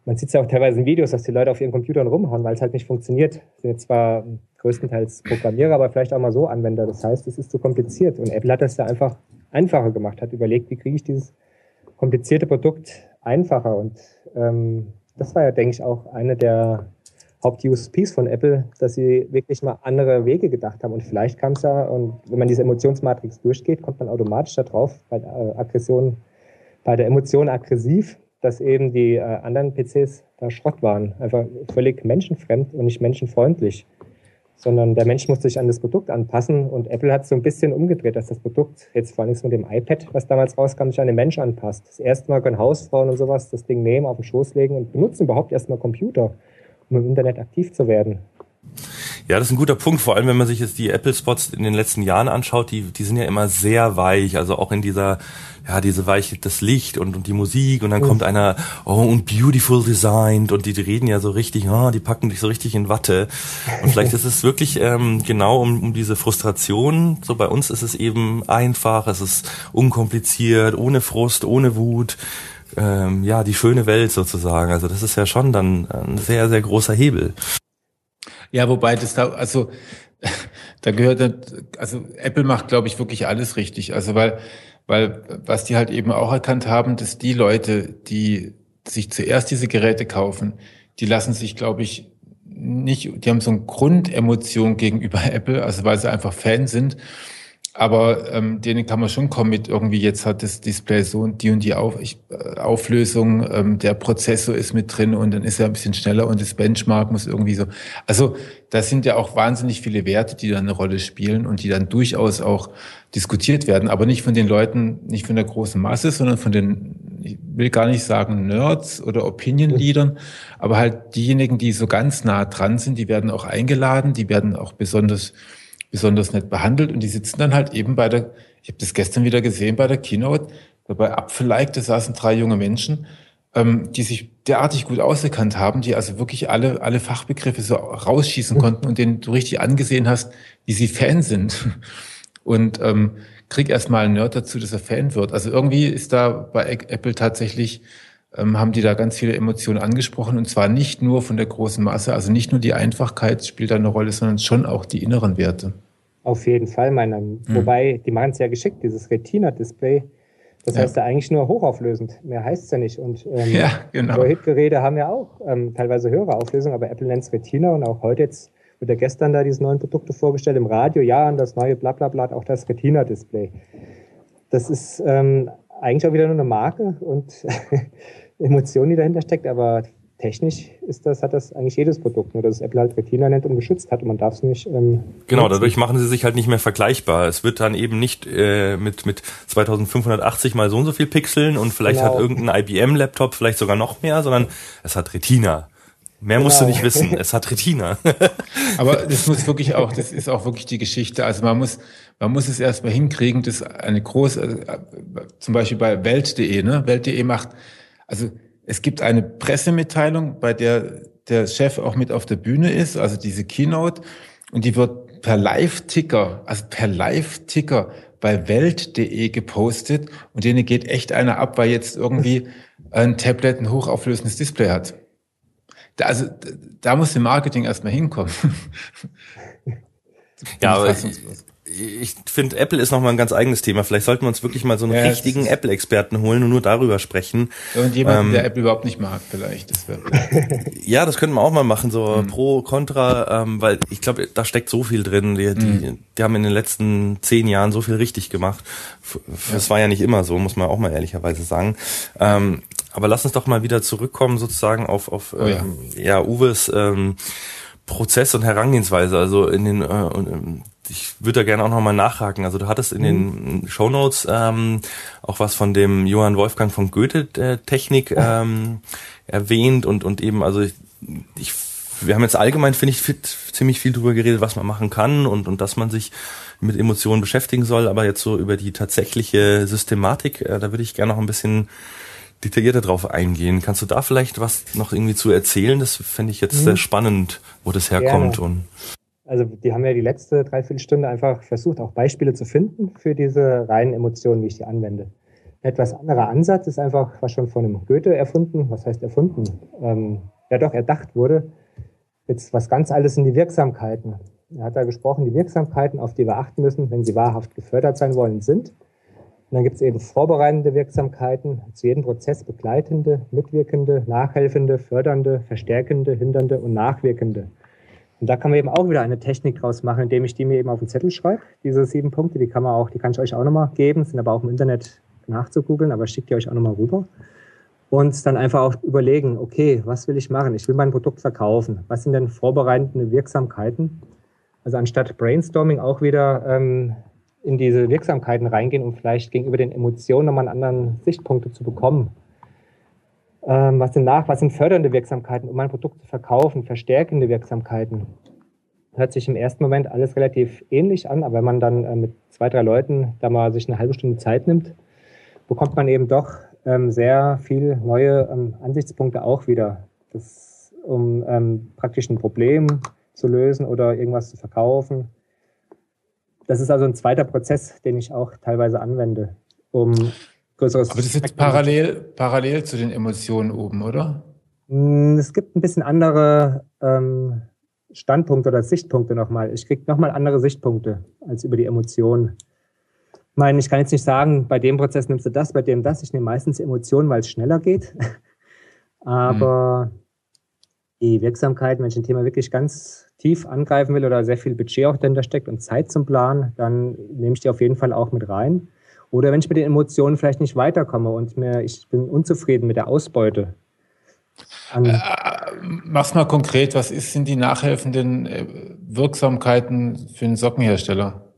Man sieht es ja auch teilweise in Videos, dass die Leute auf ihren Computern rumhauen, weil es halt nicht funktioniert. Sind jetzt zwar größtenteils Programmierer, aber vielleicht auch mal so Anwender. Das heißt, es ist zu kompliziert. Und Apple hat das ja einfach einfacher gemacht, hat überlegt, wie kriege ich dieses komplizierte Produkt einfacher. Und ähm, das war ja, denke ich, auch eine der Haupt-USPs von Apple, dass sie wirklich mal andere Wege gedacht haben. Und vielleicht kam es ja, und wenn man diese Emotionsmatrix durchgeht, kommt man automatisch darauf, bei der äh, Aggression, bei der Emotion aggressiv, dass eben die äh, anderen PCs da Schrott waren. Einfach völlig menschenfremd und nicht menschenfreundlich. Sondern der Mensch muss sich an das Produkt anpassen und Apple hat so ein bisschen umgedreht, dass das Produkt, jetzt vor allem mit dem iPad, was damals rauskam, sich an den Mensch anpasst. Das erste Mal können Hausfrauen und sowas das Ding nehmen, auf den Schoß legen und benutzen überhaupt erstmal Computer um im Internet aktiv zu werden. Ja, das ist ein guter Punkt, vor allem wenn man sich jetzt die Apple-Spots in den letzten Jahren anschaut, die, die sind ja immer sehr weich, also auch in dieser, ja, diese weiche, das Licht und, und die Musik. Und dann mhm. kommt einer, oh, und beautiful designed. Und die, die reden ja so richtig, oh, die packen dich so richtig in Watte. Und vielleicht ist es wirklich ähm, genau um, um diese Frustration, so bei uns ist es eben einfach, es ist unkompliziert, ohne Frust, ohne Wut, ähm, ja, die schöne Welt sozusagen. Also das ist ja schon dann ein sehr, sehr großer Hebel. Ja, wobei das da, also da gehört, also Apple macht, glaube ich, wirklich alles richtig. Also weil, weil was die halt eben auch erkannt haben, dass die Leute, die sich zuerst diese Geräte kaufen, die lassen sich, glaube ich, nicht, die haben so eine Grundemotion gegenüber Apple, also weil sie einfach Fan sind aber ähm, denen kann man schon kommen mit irgendwie, jetzt hat das Display so und die und die Auf, ich, äh, Auflösung, ähm, der Prozessor ist mit drin und dann ist er ein bisschen schneller und das Benchmark muss irgendwie so. Also da sind ja auch wahnsinnig viele Werte, die da eine Rolle spielen und die dann durchaus auch diskutiert werden, aber nicht von den Leuten, nicht von der großen Masse, sondern von den, ich will gar nicht sagen Nerds oder Opinion-Leadern, aber halt diejenigen, die so ganz nah dran sind, die werden auch eingeladen, die werden auch besonders besonders nett behandelt und die sitzen dann halt eben bei der, ich habe das gestern wieder gesehen bei der Keynote, bei Apfelike, da saßen drei junge Menschen, ähm, die sich derartig gut ausgekannt haben, die also wirklich alle, alle Fachbegriffe so rausschießen konnten und denen du richtig angesehen hast, wie sie Fan sind. Und ähm, krieg erst mal einen Nerd dazu, dass er Fan wird. Also irgendwie ist da bei Apple tatsächlich haben die da ganz viele Emotionen angesprochen und zwar nicht nur von der großen Masse, also nicht nur die Einfachkeit spielt da eine Rolle, sondern schon auch die inneren Werte. Auf jeden Fall, meiner. Mhm. Wobei, die machen es ja geschickt, dieses Retina-Display. Das ja. heißt ja eigentlich nur hochauflösend. Mehr heißt es ja nicht. Und ähm, ja, genau. Hitgeräte haben ja auch ähm, teilweise höhere Auflösung, aber Apple nennt es Retina und auch heute jetzt wird ja gestern da diese neuen Produkte vorgestellt im Radio. Ja, und das neue Blablabla, auch das Retina-Display. Das ist ähm, eigentlich auch wieder nur eine Marke und Emotion, die dahinter steckt, aber technisch ist das, hat das eigentlich jedes Produkt, nur dass es Apple halt Retina nennt und geschützt hat und man darf es nicht. Ähm, genau, dadurch machen sie sich halt nicht mehr vergleichbar. Es wird dann eben nicht äh, mit, mit 2580 mal so und so viel Pixeln und vielleicht genau. hat irgendein IBM-Laptop vielleicht sogar noch mehr, sondern es hat Retina. Mehr genau. musst du nicht wissen. Es hat Retina. Aber das muss wirklich auch, das ist auch wirklich die Geschichte. Also man muss, man muss es erstmal hinkriegen, dass eine große, äh, zum Beispiel bei Welt.de, ne? Welt.de macht also es gibt eine Pressemitteilung, bei der der Chef auch mit auf der Bühne ist, also diese Keynote, und die wird per Live-Ticker, also per Live-Ticker bei Welt.de gepostet und denen geht echt einer ab, weil jetzt irgendwie ein Tablet ein hochauflösendes Display hat. Da, also da muss im Marketing erstmal hinkommen. ja, aber ich finde, Apple ist nochmal ein ganz eigenes Thema. Vielleicht sollten wir uns wirklich mal so einen ja, richtigen Apple-Experten holen und nur darüber sprechen. Und jemanden, ähm, der Apple überhaupt nicht mag, vielleicht. Das ja, das könnten wir auch mal machen, so mhm. pro, contra, ähm, weil ich glaube, da steckt so viel drin. Die, die, mhm. die haben in den letzten zehn Jahren so viel richtig gemacht. Das ja. war ja nicht immer so, muss man auch mal ehrlicherweise sagen. Ähm, aber lass uns doch mal wieder zurückkommen sozusagen auf, auf oh, ja. Ähm, ja, Uwes ähm, Prozess und Herangehensweise. Also in den äh, ich würde da gerne auch nochmal nachhaken. Also du hattest in mhm. den Show Notes ähm, auch was von dem Johann Wolfgang von Goethe äh, Technik ähm, erwähnt und und eben also ich, ich wir haben jetzt allgemein finde ich fit, ziemlich viel drüber geredet, was man machen kann und und dass man sich mit Emotionen beschäftigen soll, aber jetzt so über die tatsächliche Systematik, äh, da würde ich gerne noch ein bisschen detaillierter drauf eingehen. Kannst du da vielleicht was noch irgendwie zu erzählen? Das fände ich jetzt mhm. sehr spannend, wo das herkommt Gerne. und also die haben ja die letzte Dreiviertelstunde einfach versucht, auch Beispiele zu finden für diese reinen Emotionen, wie ich die anwende. Ein etwas anderer Ansatz ist einfach, was schon von einem Goethe erfunden, was heißt erfunden? Ähm, ja doch, erdacht wurde. Jetzt was ganz alles in die Wirksamkeiten. Er hat da gesprochen, die Wirksamkeiten, auf die wir achten müssen, wenn sie wahrhaft gefördert sein wollen, sind. Und dann gibt es eben vorbereitende Wirksamkeiten, zu jedem Prozess begleitende, mitwirkende, nachhelfende, fördernde, verstärkende, hindernde und nachwirkende. Und da kann man eben auch wieder eine Technik draus machen, indem ich die mir eben auf den Zettel schreibe. Diese sieben Punkte, die kann man auch, die kann ich euch auch nochmal geben, sind aber auch im Internet nachzugoogeln, aber schickt ihr euch auch nochmal rüber. Und dann einfach auch überlegen, okay, was will ich machen? Ich will mein Produkt verkaufen. Was sind denn vorbereitende Wirksamkeiten? Also anstatt Brainstorming auch wieder ähm, in diese Wirksamkeiten reingehen, um vielleicht gegenüber den Emotionen nochmal einen anderen Sichtpunkte zu bekommen. Ähm, was sind nach, was sind fördernde Wirksamkeiten, um mein Produkt zu verkaufen, verstärkende Wirksamkeiten? Hört sich im ersten Moment alles relativ ähnlich an, aber wenn man dann äh, mit zwei, drei Leuten da mal sich eine halbe Stunde Zeit nimmt, bekommt man eben doch ähm, sehr viel neue ähm, Ansichtspunkte auch wieder, das, um ähm, praktisch ein Problem zu lösen oder irgendwas zu verkaufen. Das ist also ein zweiter Prozess, den ich auch teilweise anwende, um größeres. Aber das ist jetzt parallel, parallel zu den Emotionen oben, oder? Hm, es gibt ein bisschen andere ähm, Standpunkte oder Sichtpunkte nochmal. Ich kriege nochmal andere Sichtpunkte als über die Emotionen. Ich meine, ich kann jetzt nicht sagen, bei dem Prozess nimmst du das, bei dem das. Ich nehme meistens Emotionen, weil es schneller geht. Aber mhm. die Wirksamkeit, wenn ich ein Thema wirklich ganz tief angreifen will oder sehr viel Budget auch dahinter steckt und Zeit zum Planen, dann nehme ich die auf jeden Fall auch mit rein. Oder wenn ich mit den Emotionen vielleicht nicht weiterkomme und mir, ich bin unzufrieden mit der Ausbeute. Äh, mach's mal konkret, was ist, sind die nachhelfenden äh, Wirksamkeiten für einen Sockenhersteller?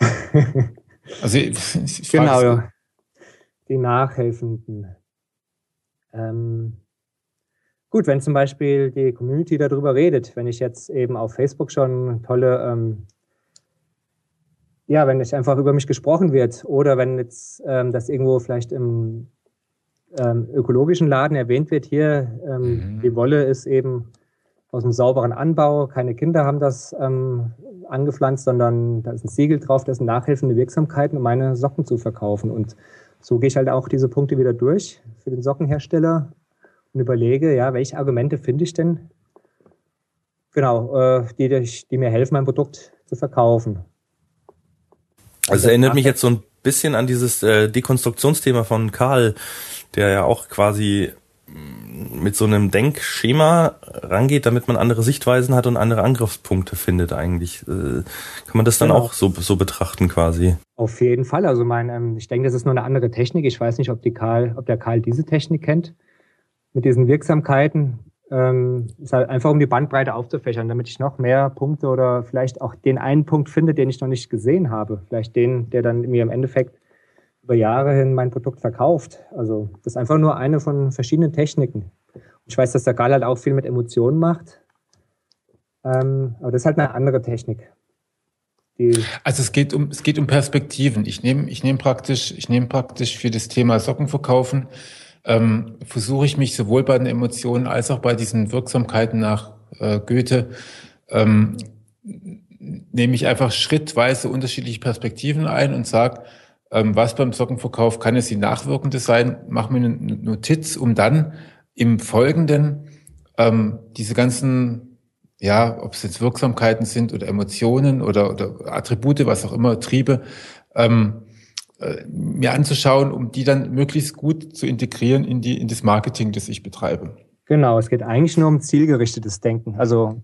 also ich, ich genau, ja. die nachhelfenden. Ähm, gut, wenn zum Beispiel die Community darüber redet, wenn ich jetzt eben auf Facebook schon tolle ähm, ja, wenn nicht einfach über mich gesprochen wird oder wenn jetzt ähm, das irgendwo vielleicht im ähm, ökologischen Laden erwähnt wird, hier ähm, mhm. die Wolle ist eben aus einem sauberen Anbau, keine Kinder haben das ähm, angepflanzt, sondern da ist ein Siegel drauf, das sind nachhelfende Wirksamkeiten, um meine Socken zu verkaufen. Und so gehe ich halt auch diese Punkte wieder durch für den Sockenhersteller und überlege, ja, welche Argumente finde ich denn, genau, äh, die, die mir helfen, mein Produkt zu verkaufen. Also erinnert mich jetzt so ein bisschen an dieses äh, Dekonstruktionsthema von Karl, der ja auch quasi mm, mit so einem Denkschema rangeht, damit man andere Sichtweisen hat und andere Angriffspunkte findet eigentlich. Äh, kann man das dann genau. auch so, so betrachten quasi? Auf jeden Fall. Also mein, ähm, ich denke, das ist nur eine andere Technik. Ich weiß nicht, ob, die Karl, ob der Karl diese Technik kennt mit diesen Wirksamkeiten ähm, ist halt einfach um die Bandbreite aufzufächern, damit ich noch mehr Punkte oder vielleicht auch den einen Punkt finde, den ich noch nicht gesehen habe. Vielleicht den, der dann mir im Endeffekt über Jahre hin mein Produkt verkauft. Also das ist einfach nur eine von verschiedenen Techniken. Ich weiß, dass der Gal halt auch viel mit Emotionen macht. Ähm, aber das ist halt eine andere Technik. also es geht um es geht um Perspektiven. Ich nehme ich nehme praktisch ich nehme praktisch für das Thema Socken verkaufen ähm, versuche ich mich sowohl bei den Emotionen als auch bei diesen Wirksamkeiten nach äh, Goethe, ähm, nehme ich einfach schrittweise unterschiedliche Perspektiven ein und sage, ähm, was beim Sockenverkauf kann es die nachwirkende sein, mache mir eine Notiz, um dann im Folgenden ähm, diese ganzen, ja, ob es jetzt Wirksamkeiten sind oder Emotionen oder, oder Attribute, was auch immer, Triebe, ähm, äh, mir anzuschauen, um die dann möglichst gut zu integrieren in, die, in das Marketing, das ich betreibe. Genau, es geht eigentlich nur um zielgerichtetes Denken. Also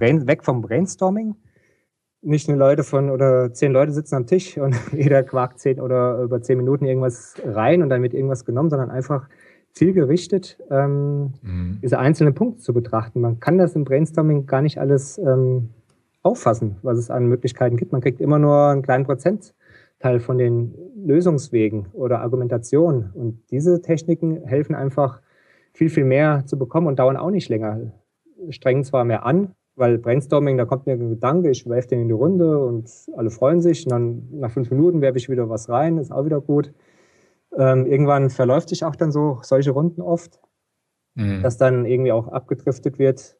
weg vom Brainstorming. Nicht nur Leute von oder zehn Leute sitzen am Tisch und jeder quakt zehn oder über zehn Minuten irgendwas rein und dann wird irgendwas genommen, sondern einfach zielgerichtet ähm, mhm. diese einzelnen Punkte zu betrachten. Man kann das im Brainstorming gar nicht alles ähm, auffassen, was es an Möglichkeiten gibt. Man kriegt immer nur einen kleinen Prozent Teil von den Lösungswegen oder Argumentationen. Und diese Techniken helfen einfach, viel, viel mehr zu bekommen und dauern auch nicht länger. Strengen zwar mehr an, weil Brainstorming, da kommt mir ein Gedanke, ich werfe den in die Runde und alle freuen sich. Und dann nach fünf Minuten werfe ich wieder was rein, ist auch wieder gut. Ähm, irgendwann verläuft sich auch dann so solche Runden oft, mhm. dass dann irgendwie auch abgedriftet wird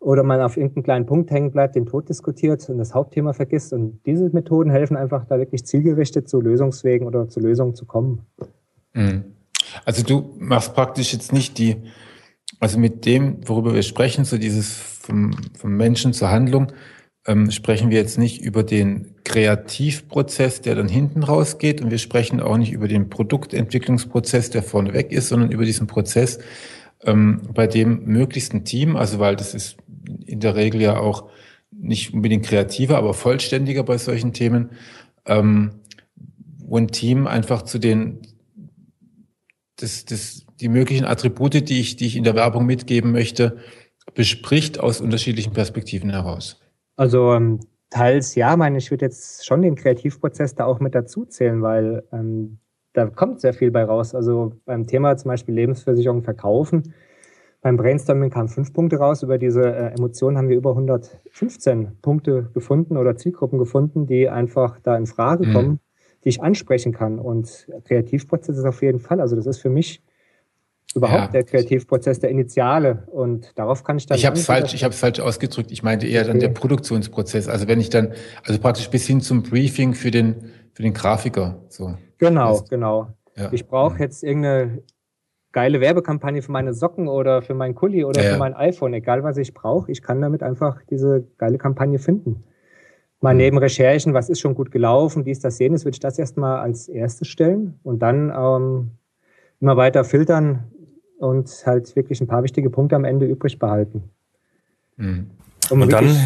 oder man auf irgendeinen kleinen Punkt hängen bleibt, den Tod diskutiert und das Hauptthema vergisst. Und diese Methoden helfen einfach, da wirklich zielgerichtet zu Lösungswegen oder zu Lösungen zu kommen. Mhm. Also du machst praktisch jetzt nicht die, also mit dem, worüber wir sprechen, so dieses vom, vom Menschen zur Handlung, ähm, sprechen wir jetzt nicht über den Kreativprozess, der dann hinten rausgeht und wir sprechen auch nicht über den Produktentwicklungsprozess, der vorne weg ist, sondern über diesen Prozess, ähm, bei dem möglichst ein Team, also weil das ist in der Regel ja auch nicht unbedingt kreativer, aber vollständiger bei solchen Themen, ähm, wo ein Team einfach zu den das, das, die möglichen Attribute, die ich, die ich in der Werbung mitgeben möchte, bespricht aus unterschiedlichen Perspektiven heraus. Also ähm, teils ja, meine ich würde jetzt schon den Kreativprozess da auch mit dazu zählen, weil ähm, da kommt sehr viel bei raus. Also beim Thema zum Beispiel Lebensversicherung verkaufen, beim Brainstorming kamen fünf Punkte raus. Über diese äh, Emotionen haben wir über 115 Punkte gefunden oder Zielgruppen gefunden, die einfach da in Frage mhm. kommen, die ich ansprechen kann. Und Kreativprozess ist auf jeden Fall. Also das ist für mich überhaupt ja. der Kreativprozess, der Initiale. Und darauf kann ich dann. Ich habe es falsch, ich habe es falsch ausgedrückt. Ich meinte eher okay. dann der Produktionsprozess. Also wenn ich dann, also praktisch bis hin zum Briefing für den für den Grafiker. So. Genau, heißt, genau. Ja. Ich brauche ja. jetzt irgendeine geile Werbekampagne für meine Socken oder für mein Kuli oder ja, für mein iPhone, egal was ich brauche. Ich kann damit einfach diese geile Kampagne finden. Mal mhm. neben Recherchen, was ist schon gut gelaufen, dies, das, jenes, würde ich das erstmal als erstes stellen und dann ähm, immer weiter filtern, und halt wirklich ein paar wichtige Punkte am Ende übrig behalten. Mhm. Um und dann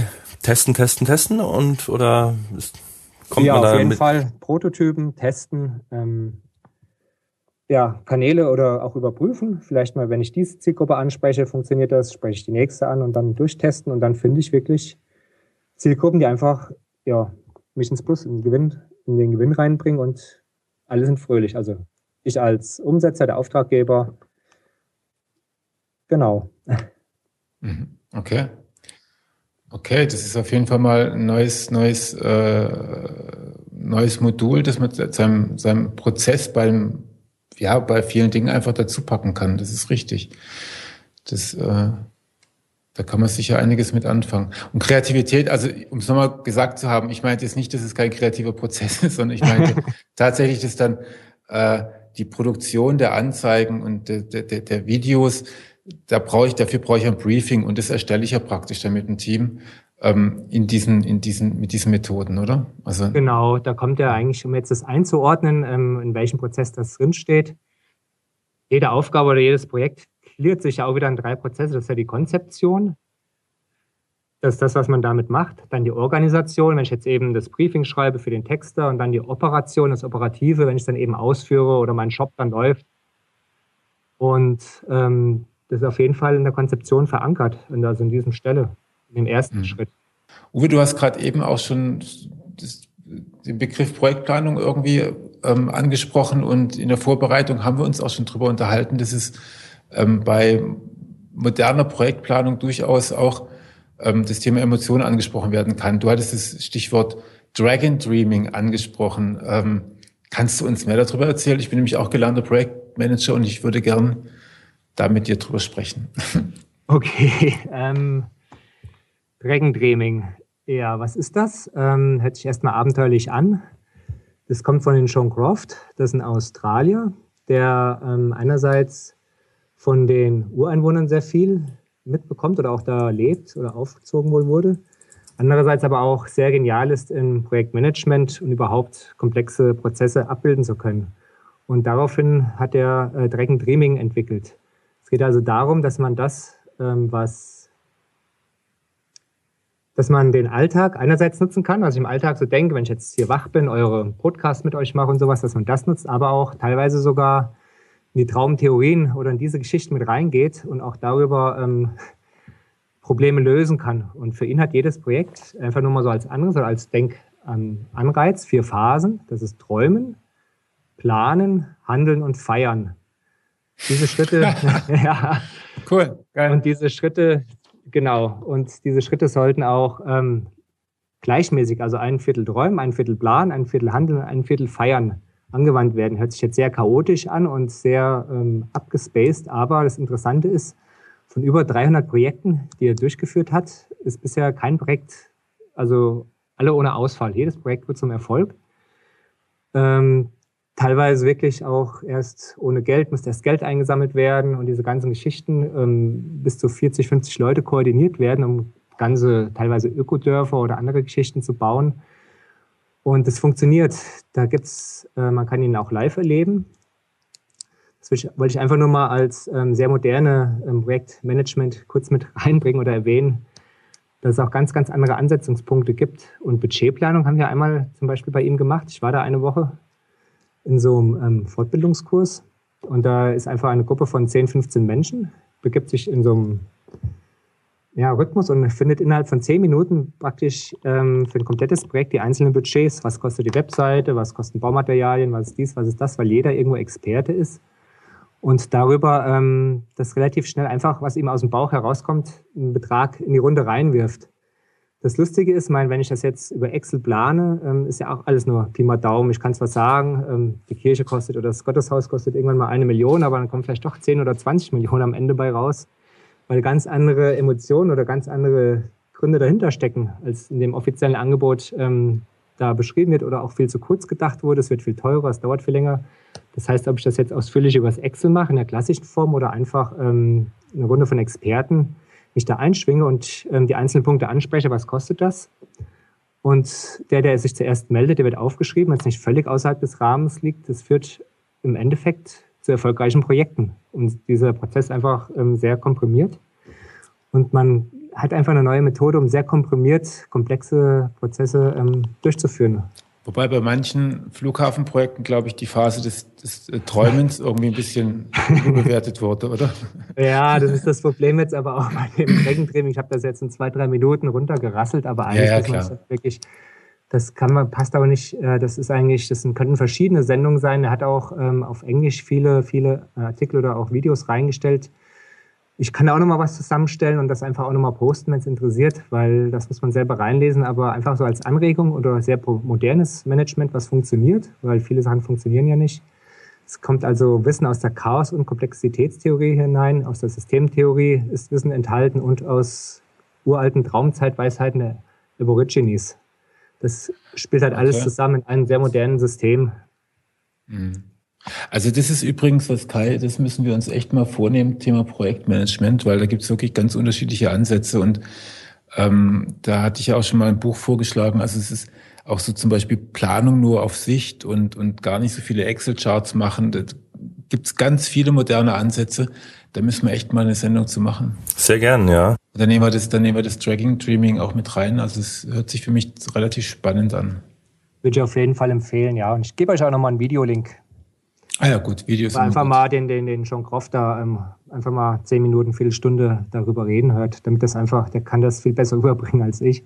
testen, testen, testen und oder ist, kommt ja, man da auf jeden mit? Fall Prototypen testen, ähm, ja, Kanäle oder auch überprüfen. Vielleicht mal, wenn ich diese Zielgruppe anspreche, funktioniert das, spreche ich die nächste an und dann durchtesten und dann finde ich wirklich Zielgruppen, die einfach ja, mich ins Plus, in den Gewinn, in den Gewinn reinbringen und alle sind fröhlich. Also ich als Umsetzer, der Auftraggeber, Genau. Mhm. Okay. Okay, das ist auf jeden Fall mal ein neues, neues, äh, neues Modul, das man seinem, seinem Prozess beim, ja, bei vielen Dingen einfach dazu packen kann. Das ist richtig. Das, äh, da kann man sicher einiges mit anfangen. Und Kreativität, also um es nochmal gesagt zu haben, ich meinte jetzt nicht, dass es kein kreativer Prozess ist, sondern ich meinte tatsächlich, dass dann äh, die Produktion der Anzeigen und der, der, der Videos da brauche ich, dafür brauche ich ein Briefing und das erstelle ich ja praktisch dann mit dem Team ähm, in diesen, in diesen, mit diesen Methoden, oder? Also genau, da kommt ja eigentlich, um jetzt das einzuordnen, ähm, in welchem Prozess das drinsteht. Jede Aufgabe oder jedes Projekt gliedert sich ja auch wieder in drei Prozesse. Das ist ja die Konzeption, das ist das, was man damit macht. Dann die Organisation, wenn ich jetzt eben das Briefing schreibe für den Texter und dann die Operation, das Operative, wenn ich es dann eben ausführe oder mein Shop dann läuft. Und ähm, das ist auf jeden Fall in der Konzeption verankert, also in diesem Stelle, dem ersten mhm. Schritt. Uwe, du hast gerade eben auch schon das, den Begriff Projektplanung irgendwie ähm, angesprochen und in der Vorbereitung haben wir uns auch schon drüber unterhalten, dass es ähm, bei moderner Projektplanung durchaus auch ähm, das Thema Emotionen angesprochen werden kann. Du hattest das Stichwort Dragon Dreaming angesprochen. Ähm, kannst du uns mehr darüber erzählen? Ich bin nämlich auch gelernter Projektmanager und ich würde gern da mit dir drüber sprechen. Okay, ähm, Dragon Dreaming. Ja, was ist das? Ähm, hört sich erstmal abenteuerlich an. Das kommt von den Sean Croft, das ist ein Australier, der ähm, einerseits von den Ureinwohnern sehr viel mitbekommt oder auch da lebt oder aufgezogen wohl wurde. Andererseits aber auch sehr genial ist im Projektmanagement und überhaupt komplexe Prozesse abbilden zu können. Und daraufhin hat er äh, Dreaming entwickelt. Es geht also darum, dass man das, ähm, was, dass man den Alltag einerseits nutzen kann, was ich im Alltag so denke, wenn ich jetzt hier wach bin, eure Podcast mit euch mache und sowas, dass man das nutzt, aber auch teilweise sogar in die Traumtheorien oder in diese Geschichten mit reingeht und auch darüber ähm, Probleme lösen kann. Und für ihn hat jedes Projekt einfach nur mal so als anderes oder als Denkanreiz vier Phasen. Das ist Träumen, Planen, Handeln und Feiern. Diese Schritte, ja. Cool. Geil. Und diese Schritte, genau. Und diese Schritte sollten auch ähm, gleichmäßig, also ein Viertel träumen, ein Viertel planen, ein Viertel handeln, ein Viertel feiern angewandt werden. Hört sich jetzt sehr chaotisch an und sehr ähm, abgespaced, aber das Interessante ist, von über 300 Projekten, die er durchgeführt hat, ist bisher kein Projekt, also alle ohne Ausfall. Jedes Projekt wird zum Erfolg. Ähm, teilweise wirklich auch erst ohne Geld, muss erst Geld eingesammelt werden und diese ganzen Geschichten ähm, bis zu 40, 50 Leute koordiniert werden, um ganze teilweise Ökodörfer oder andere Geschichten zu bauen. Und es funktioniert. Da gibt's, äh, man kann ihn auch live erleben. Das wollte ich einfach nur mal als ähm, sehr moderne ähm, Projektmanagement kurz mit reinbringen oder erwähnen, dass es auch ganz, ganz andere Ansetzungspunkte gibt. Und Budgetplanung haben wir einmal zum Beispiel bei ihm gemacht. Ich war da eine Woche in so einem ähm, Fortbildungskurs. Und da ist einfach eine Gruppe von 10, 15 Menschen, begibt sich in so einem ja, Rhythmus und findet innerhalb von 10 Minuten praktisch ähm, für ein komplettes Projekt die einzelnen Budgets. Was kostet die Webseite, was kosten Baumaterialien, was ist dies, was ist das, weil jeder irgendwo Experte ist. Und darüber ähm, das relativ schnell einfach, was ihm aus dem Bauch herauskommt, einen Betrag in die Runde reinwirft. Das Lustige ist, mein, wenn ich das jetzt über Excel plane, ähm, ist ja auch alles nur Pi mal Daumen. Ich kann zwar sagen, ähm, die Kirche kostet oder das Gotteshaus kostet irgendwann mal eine Million, aber dann kommen vielleicht doch 10 oder 20 Millionen am Ende bei raus, weil ganz andere Emotionen oder ganz andere Gründe dahinter stecken, als in dem offiziellen Angebot ähm, da beschrieben wird oder auch viel zu kurz gedacht wurde. Es wird viel teurer, es dauert viel länger. Das heißt, ob ich das jetzt ausführlich übers Excel mache, in der klassischen Form oder einfach eine Runde von Experten mich da einschwinge und ähm, die einzelnen Punkte anspreche, was kostet das? Und der, der sich zuerst meldet, der wird aufgeschrieben, wenn es nicht völlig außerhalb des Rahmens liegt. Das führt im Endeffekt zu erfolgreichen Projekten. Und dieser Prozess einfach ähm, sehr komprimiert. Und man hat einfach eine neue Methode, um sehr komprimiert komplexe Prozesse ähm, durchzuführen. Wobei bei manchen Flughafenprojekten, glaube ich, die Phase des, des äh, Träumens irgendwie ein bisschen bewertet wurde, oder? Ja, das ist das Problem jetzt aber auch bei dem Streckentraining. Ich habe das jetzt in zwei, drei Minuten runtergerasselt, aber eigentlich ja, ja, ist das wirklich, das kann man, passt auch nicht, äh, das ist eigentlich, das könnten verschiedene Sendungen sein. Er hat auch ähm, auf Englisch viele, viele Artikel oder auch Videos reingestellt, ich kann da auch nochmal was zusammenstellen und das einfach auch nochmal posten, wenn es interessiert, weil das muss man selber reinlesen, aber einfach so als Anregung oder sehr modernes Management, was funktioniert, weil viele Sachen funktionieren ja nicht. Es kommt also Wissen aus der Chaos- und Komplexitätstheorie hinein, aus der Systemtheorie ist Wissen enthalten und aus uralten Traumzeitweisheiten der Aborigines. Das spielt halt okay. alles zusammen in einem sehr modernen System. Mhm. Also das ist übrigens was Kai, das müssen wir uns echt mal vornehmen, Thema Projektmanagement, weil da gibt es wirklich ganz unterschiedliche Ansätze und ähm, da hatte ich ja auch schon mal ein Buch vorgeschlagen. Also es ist auch so zum Beispiel Planung nur auf Sicht und, und gar nicht so viele Excel-Charts machen. Da gibt es ganz viele moderne Ansätze. Da müssen wir echt mal eine Sendung zu machen. Sehr gern, ja. Dann nehmen wir das, dann nehmen wir das Dragging Dreaming auch mit rein. Also es hört sich für mich relativ spannend an. Würde ich auf jeden Fall empfehlen, ja. Und ich gebe euch auch nochmal einen Videolink Ah ja, gut, Videos. Einfach gut. mal den, den, den John Croft da ähm, einfach mal zehn Minuten, Viertelstunde darüber reden hört, damit das einfach, der kann das viel besser überbringen als ich.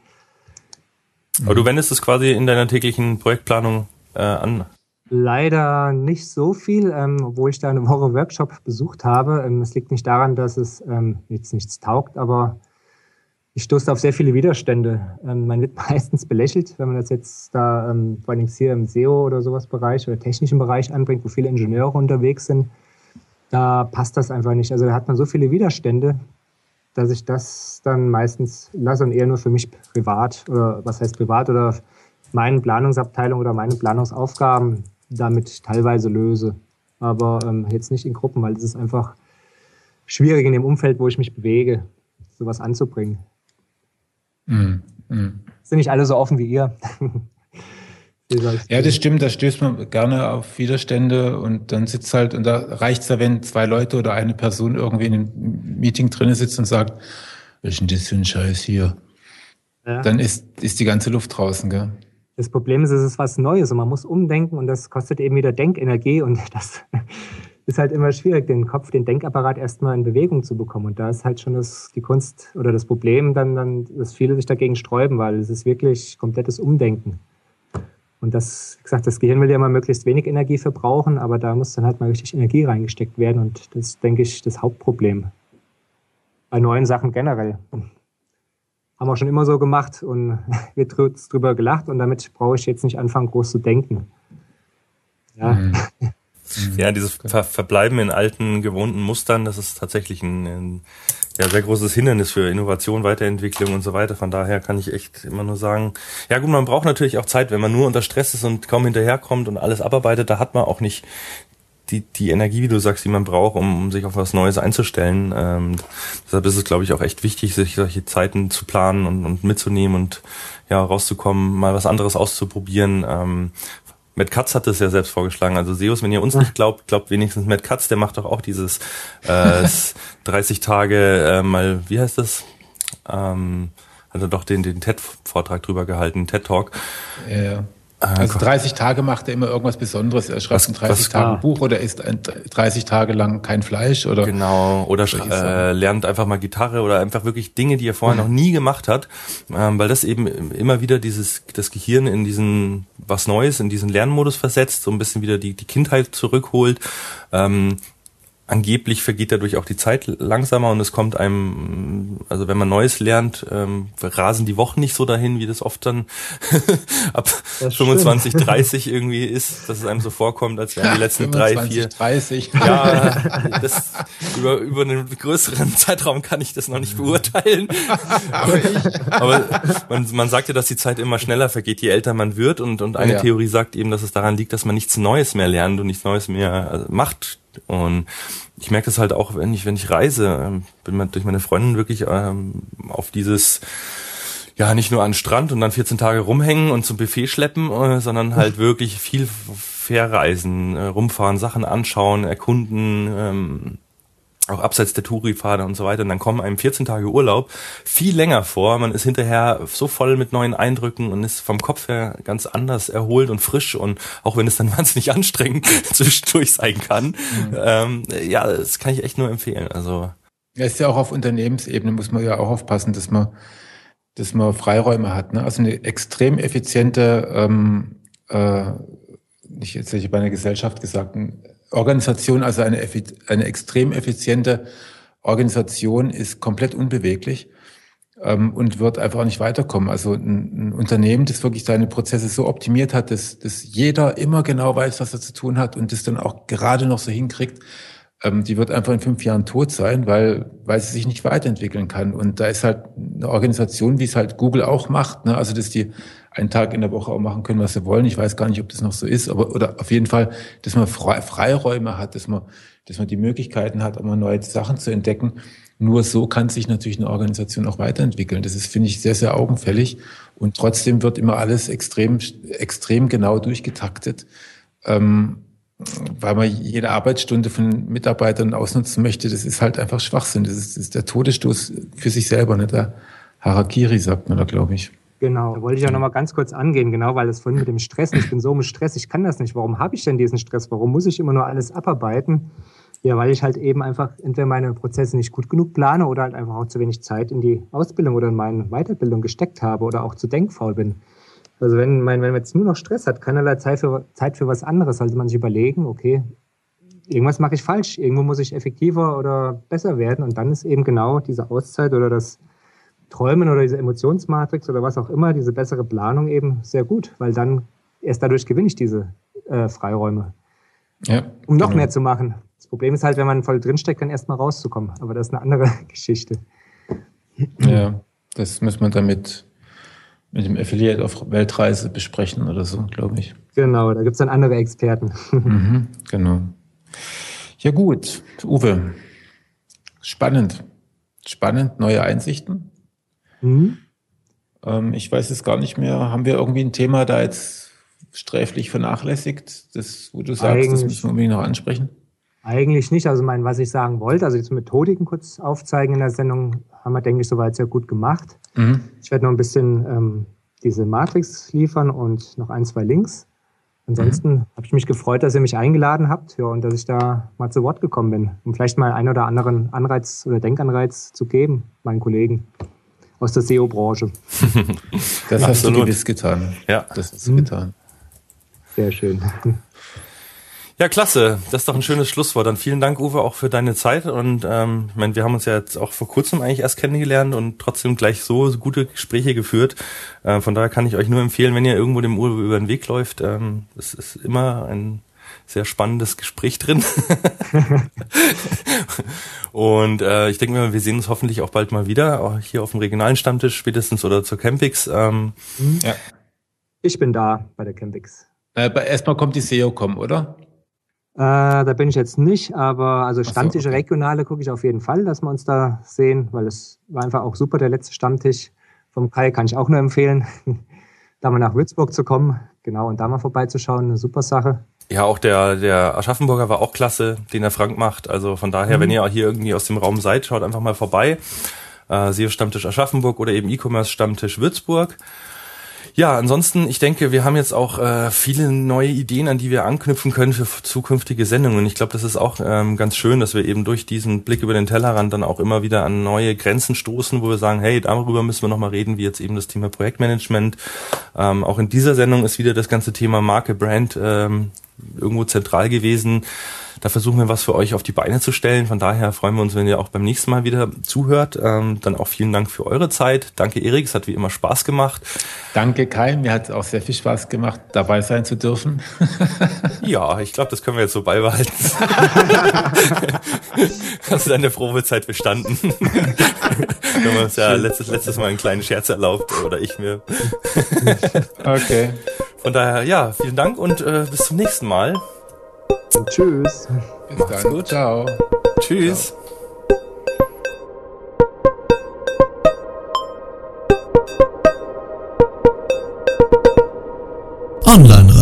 Aber du wendest es quasi in deiner täglichen Projektplanung äh, an? Leider nicht so viel, ähm, obwohl ich da eine Woche Workshop besucht habe. Ähm, es liegt nicht daran, dass es ähm, jetzt nichts taugt, aber ich stoße auf sehr viele Widerstände. Ähm, man wird meistens belächelt, wenn man das jetzt da, ähm, vor allem hier im SEO oder sowas Bereich oder technischen Bereich anbringt, wo viele Ingenieure unterwegs sind. Da passt das einfach nicht. Also da hat man so viele Widerstände, dass ich das dann meistens lasse und eher nur für mich privat oder was heißt privat oder meine Planungsabteilung oder meine Planungsaufgaben damit teilweise löse. Aber ähm, jetzt nicht in Gruppen, weil es ist einfach schwierig in dem Umfeld, wo ich mich bewege, sowas anzubringen. Mhm. Mhm. Sind nicht alle so offen wie ihr. ja, das stimmt, da stößt man gerne auf Widerstände und dann sitzt halt, und da reicht es ja, wenn zwei Leute oder eine Person irgendwie in einem Meeting drin sitzt und sagt, was ist denn das für ein Scheiß hier? Ja. Dann ist, ist die ganze Luft draußen, gell? Das Problem ist, es ist was Neues und man muss umdenken und das kostet eben wieder Denkenergie und das ist halt immer schwierig, den Kopf, den Denkapparat erstmal in Bewegung zu bekommen. Und da ist halt schon das, die Kunst oder das Problem dann, dann, dass viele sich dagegen sträuben, weil es ist wirklich komplettes Umdenken. Und das, wie gesagt, das Gehirn will ja mal möglichst wenig Energie verbrauchen, aber da muss dann halt mal richtig Energie reingesteckt werden. Und das ist, denke ich, das Hauptproblem. Bei neuen Sachen generell. Haben wir schon immer so gemacht und wird drüber gelacht und damit brauche ich jetzt nicht anfangen, groß zu denken. Ja. Mhm. Ja, dieses Ver Verbleiben in alten, gewohnten Mustern, das ist tatsächlich ein, ein ja, sehr großes Hindernis für Innovation, Weiterentwicklung und so weiter. Von daher kann ich echt immer nur sagen, ja gut, man braucht natürlich auch Zeit, wenn man nur unter Stress ist und kaum hinterherkommt und alles abarbeitet, da hat man auch nicht die, die Energie, wie du sagst, die man braucht, um, um sich auf was Neues einzustellen. Ähm, deshalb ist es, glaube ich, auch echt wichtig, sich solche Zeiten zu planen und, und mitzunehmen und ja, rauszukommen, mal was anderes auszuprobieren. Ähm, Matt Katz hat es ja selbst vorgeschlagen. Also Seus, wenn ihr uns nicht glaubt, glaubt wenigstens Matt Katz, der macht doch auch dieses äh, 30 Tage äh, mal, wie heißt das? Ähm, hat er doch den, den TED-Vortrag drüber gehalten, TED-Talk. Ja, ja. Äh, also 30 Tage macht er immer irgendwas Besonderes. Er schreibt was, ein 30 was, Tage ah. Buch oder isst 30 Tage lang kein Fleisch oder genau oder äh, lernt einfach mal Gitarre oder einfach wirklich Dinge, die er vorher noch nie gemacht hat, ähm, weil das eben immer wieder dieses das Gehirn in diesen was Neues in diesen Lernmodus versetzt, so ein bisschen wieder die die Kindheit zurückholt. Ähm, angeblich vergeht dadurch auch die Zeit langsamer und es kommt einem, also wenn man Neues lernt, ähm, rasen die Wochen nicht so dahin, wie das oft dann ab 25, stimmt. 30 irgendwie ist, dass es einem so vorkommt, als wären die letzten 25, drei, vier. 30. Ja, das, über, über einen größeren Zeitraum kann ich das noch nicht beurteilen. aber, aber man, man sagt ja, dass die Zeit immer schneller vergeht, je älter man wird und, und eine ja. Theorie sagt eben, dass es daran liegt, dass man nichts Neues mehr lernt und nichts Neues mehr äh, und ich merke das halt auch, wenn ich, wenn ich reise, ähm, bin man durch meine Freundin wirklich ähm, auf dieses ja, nicht nur an Strand und dann 14 Tage rumhängen und zum Buffet schleppen, äh, sondern halt wirklich viel verreisen, äh, rumfahren, Sachen anschauen, erkunden, ähm, auch abseits der Touri-Pfade und so weiter. Und dann kommen einem 14 Tage Urlaub viel länger vor. Man ist hinterher so voll mit neuen Eindrücken und ist vom Kopf her ganz anders erholt und frisch. Und auch wenn es dann wahnsinnig anstrengend zwischendurch sein kann, mhm. ähm, ja, das kann ich echt nur empfehlen. Also ja, ist ja auch auf Unternehmensebene muss man ja auch aufpassen, dass man, dass man Freiräume hat. Ne? Also eine extrem effiziente, ähm, äh, nicht jetzt hätte ich bei einer Gesellschaft gesagt, ein Organisation, also eine, eine extrem effiziente Organisation ist komplett unbeweglich ähm, und wird einfach nicht weiterkommen. Also ein, ein, Unternehmen, das wirklich seine Prozesse so optimiert hat, dass, dass jeder immer genau weiß, was er zu tun hat und das dann auch gerade noch so hinkriegt, die wird einfach in fünf Jahren tot sein, weil, weil sie sich nicht weiterentwickeln kann. Und da ist halt eine Organisation, wie es halt Google auch macht, ne? also dass die einen Tag in der Woche auch machen können, was sie wollen. Ich weiß gar nicht, ob das noch so ist, aber oder auf jeden Fall, dass man Freiräume hat, dass man, dass man die Möglichkeiten hat, immer neue Sachen zu entdecken. Nur so kann sich natürlich eine Organisation auch weiterentwickeln. Das ist, finde ich, sehr, sehr augenfällig. Und trotzdem wird immer alles extrem, extrem genau durchgetaktet, ähm, weil man jede Arbeitsstunde von Mitarbeitern ausnutzen möchte. Das ist halt einfach Schwachsinn. Das ist, das ist der Todesstoß für sich selber, nicht der Harakiri, sagt man da, glaube ich. Genau, da wollte ich auch nochmal ganz kurz angehen, genau, weil das vorhin mit dem Stress, ich bin so im Stress, ich kann das nicht. Warum habe ich denn diesen Stress? Warum muss ich immer nur alles abarbeiten? Ja, weil ich halt eben einfach entweder meine Prozesse nicht gut genug plane oder halt einfach auch zu wenig Zeit in die Ausbildung oder in meine Weiterbildung gesteckt habe oder auch zu denkfaul bin. Also wenn, mein, wenn man jetzt nur noch Stress hat, keinerlei Zeit für, Zeit für was anderes, sollte man sich überlegen, okay, irgendwas mache ich falsch, irgendwo muss ich effektiver oder besser werden und dann ist eben genau diese Auszeit oder das Träumen oder diese Emotionsmatrix oder was auch immer, diese bessere Planung eben sehr gut, weil dann erst dadurch gewinne ich diese äh, Freiräume. Ja, um noch genau. mehr zu machen. Das Problem ist halt, wenn man voll drinsteckt, dann erst mal rauszukommen. Aber das ist eine andere Geschichte. Ja, das muss man damit mit dem Affiliate auf Weltreise besprechen oder so, glaube ich. Genau, da gibt es dann andere Experten. Mhm, genau. Ja gut, Uwe. Spannend. Spannend, neue Einsichten. Mhm. Ähm, ich weiß es gar nicht mehr. Haben wir irgendwie ein Thema da jetzt sträflich vernachlässigt, das, wo du sagst, eigentlich, das müssen wir unbedingt noch ansprechen? Eigentlich nicht. Also mein, was ich sagen wollte, also jetzt Methodiken kurz aufzeigen in der Sendung, haben wir, denke ich, soweit sehr gut gemacht. Mhm. Ich werde noch ein bisschen ähm, diese Matrix liefern und noch ein, zwei Links. Ansonsten mhm. habe ich mich gefreut, dass ihr mich eingeladen habt ja, und dass ich da mal zu Wort gekommen bin, um vielleicht mal einen oder anderen Anreiz oder Denkanreiz zu geben, meinen Kollegen aus der SEO-Branche. das hast du gewiss getan. Ja. Das hast du mhm. getan. Sehr schön. Ja, klasse. Das ist doch ein schönes Schlusswort. Dann vielen Dank, Uwe, auch für deine Zeit. Und ähm, ich meine, wir haben uns ja jetzt auch vor kurzem eigentlich erst kennengelernt und trotzdem gleich so gute Gespräche geführt. Äh, von daher kann ich euch nur empfehlen, wenn ihr irgendwo dem Uwe über den Weg läuft, ähm, es ist immer ein sehr spannendes Gespräch drin. und äh, ich denke mal, wir sehen uns hoffentlich auch bald mal wieder, auch hier auf dem regionalen Stammtisch spätestens oder zur Campix. Ähm, mhm. ja. Ich bin da bei der Campix. Äh, erstmal kommt die SEO-Com, oder? Äh, da bin ich jetzt nicht, aber also Stammtische so, okay. regionale gucke ich auf jeden Fall, dass wir uns da sehen, weil es war einfach auch super, der letzte Stammtisch vom Kai kann ich auch nur empfehlen, da mal nach Würzburg zu kommen, genau, und da mal vorbeizuschauen, eine super Sache. Ja, auch der, der Aschaffenburger war auch klasse, den der Frank macht. Also von daher, mhm. wenn ihr hier irgendwie aus dem Raum seid, schaut einfach mal vorbei. Äh, SEO Stammtisch Aschaffenburg oder eben E-Commerce Stammtisch Würzburg. Ja, ansonsten, ich denke, wir haben jetzt auch äh, viele neue Ideen, an die wir anknüpfen können für zukünftige Sendungen. Und ich glaube, das ist auch ähm, ganz schön, dass wir eben durch diesen Blick über den Tellerrand dann auch immer wieder an neue Grenzen stoßen, wo wir sagen, hey, darüber müssen wir nochmal reden, wie jetzt eben das Thema Projektmanagement. Ähm, auch in dieser Sendung ist wieder das ganze Thema Marke, Brand ähm, irgendwo zentral gewesen. Da versuchen wir was für euch auf die Beine zu stellen. Von daher freuen wir uns, wenn ihr auch beim nächsten Mal wieder zuhört. Ähm, dann auch vielen Dank für eure Zeit. Danke, Erik. Es hat wie immer Spaß gemacht. Danke, Kai. Mir hat auch sehr viel Spaß gemacht, dabei sein zu dürfen. ja, ich glaube, das können wir jetzt so beibehalten. Hast du deine Probezeit bestanden? wir haben uns ja letztes, letztes Mal einen kleinen Scherz erlaubt, oder ich mir. okay. Von daher, ja, vielen Dank und äh, bis zum nächsten Mal. Tschüss. Bis Macht's dann. gut. Ciao. Tschüss. Ciao. Online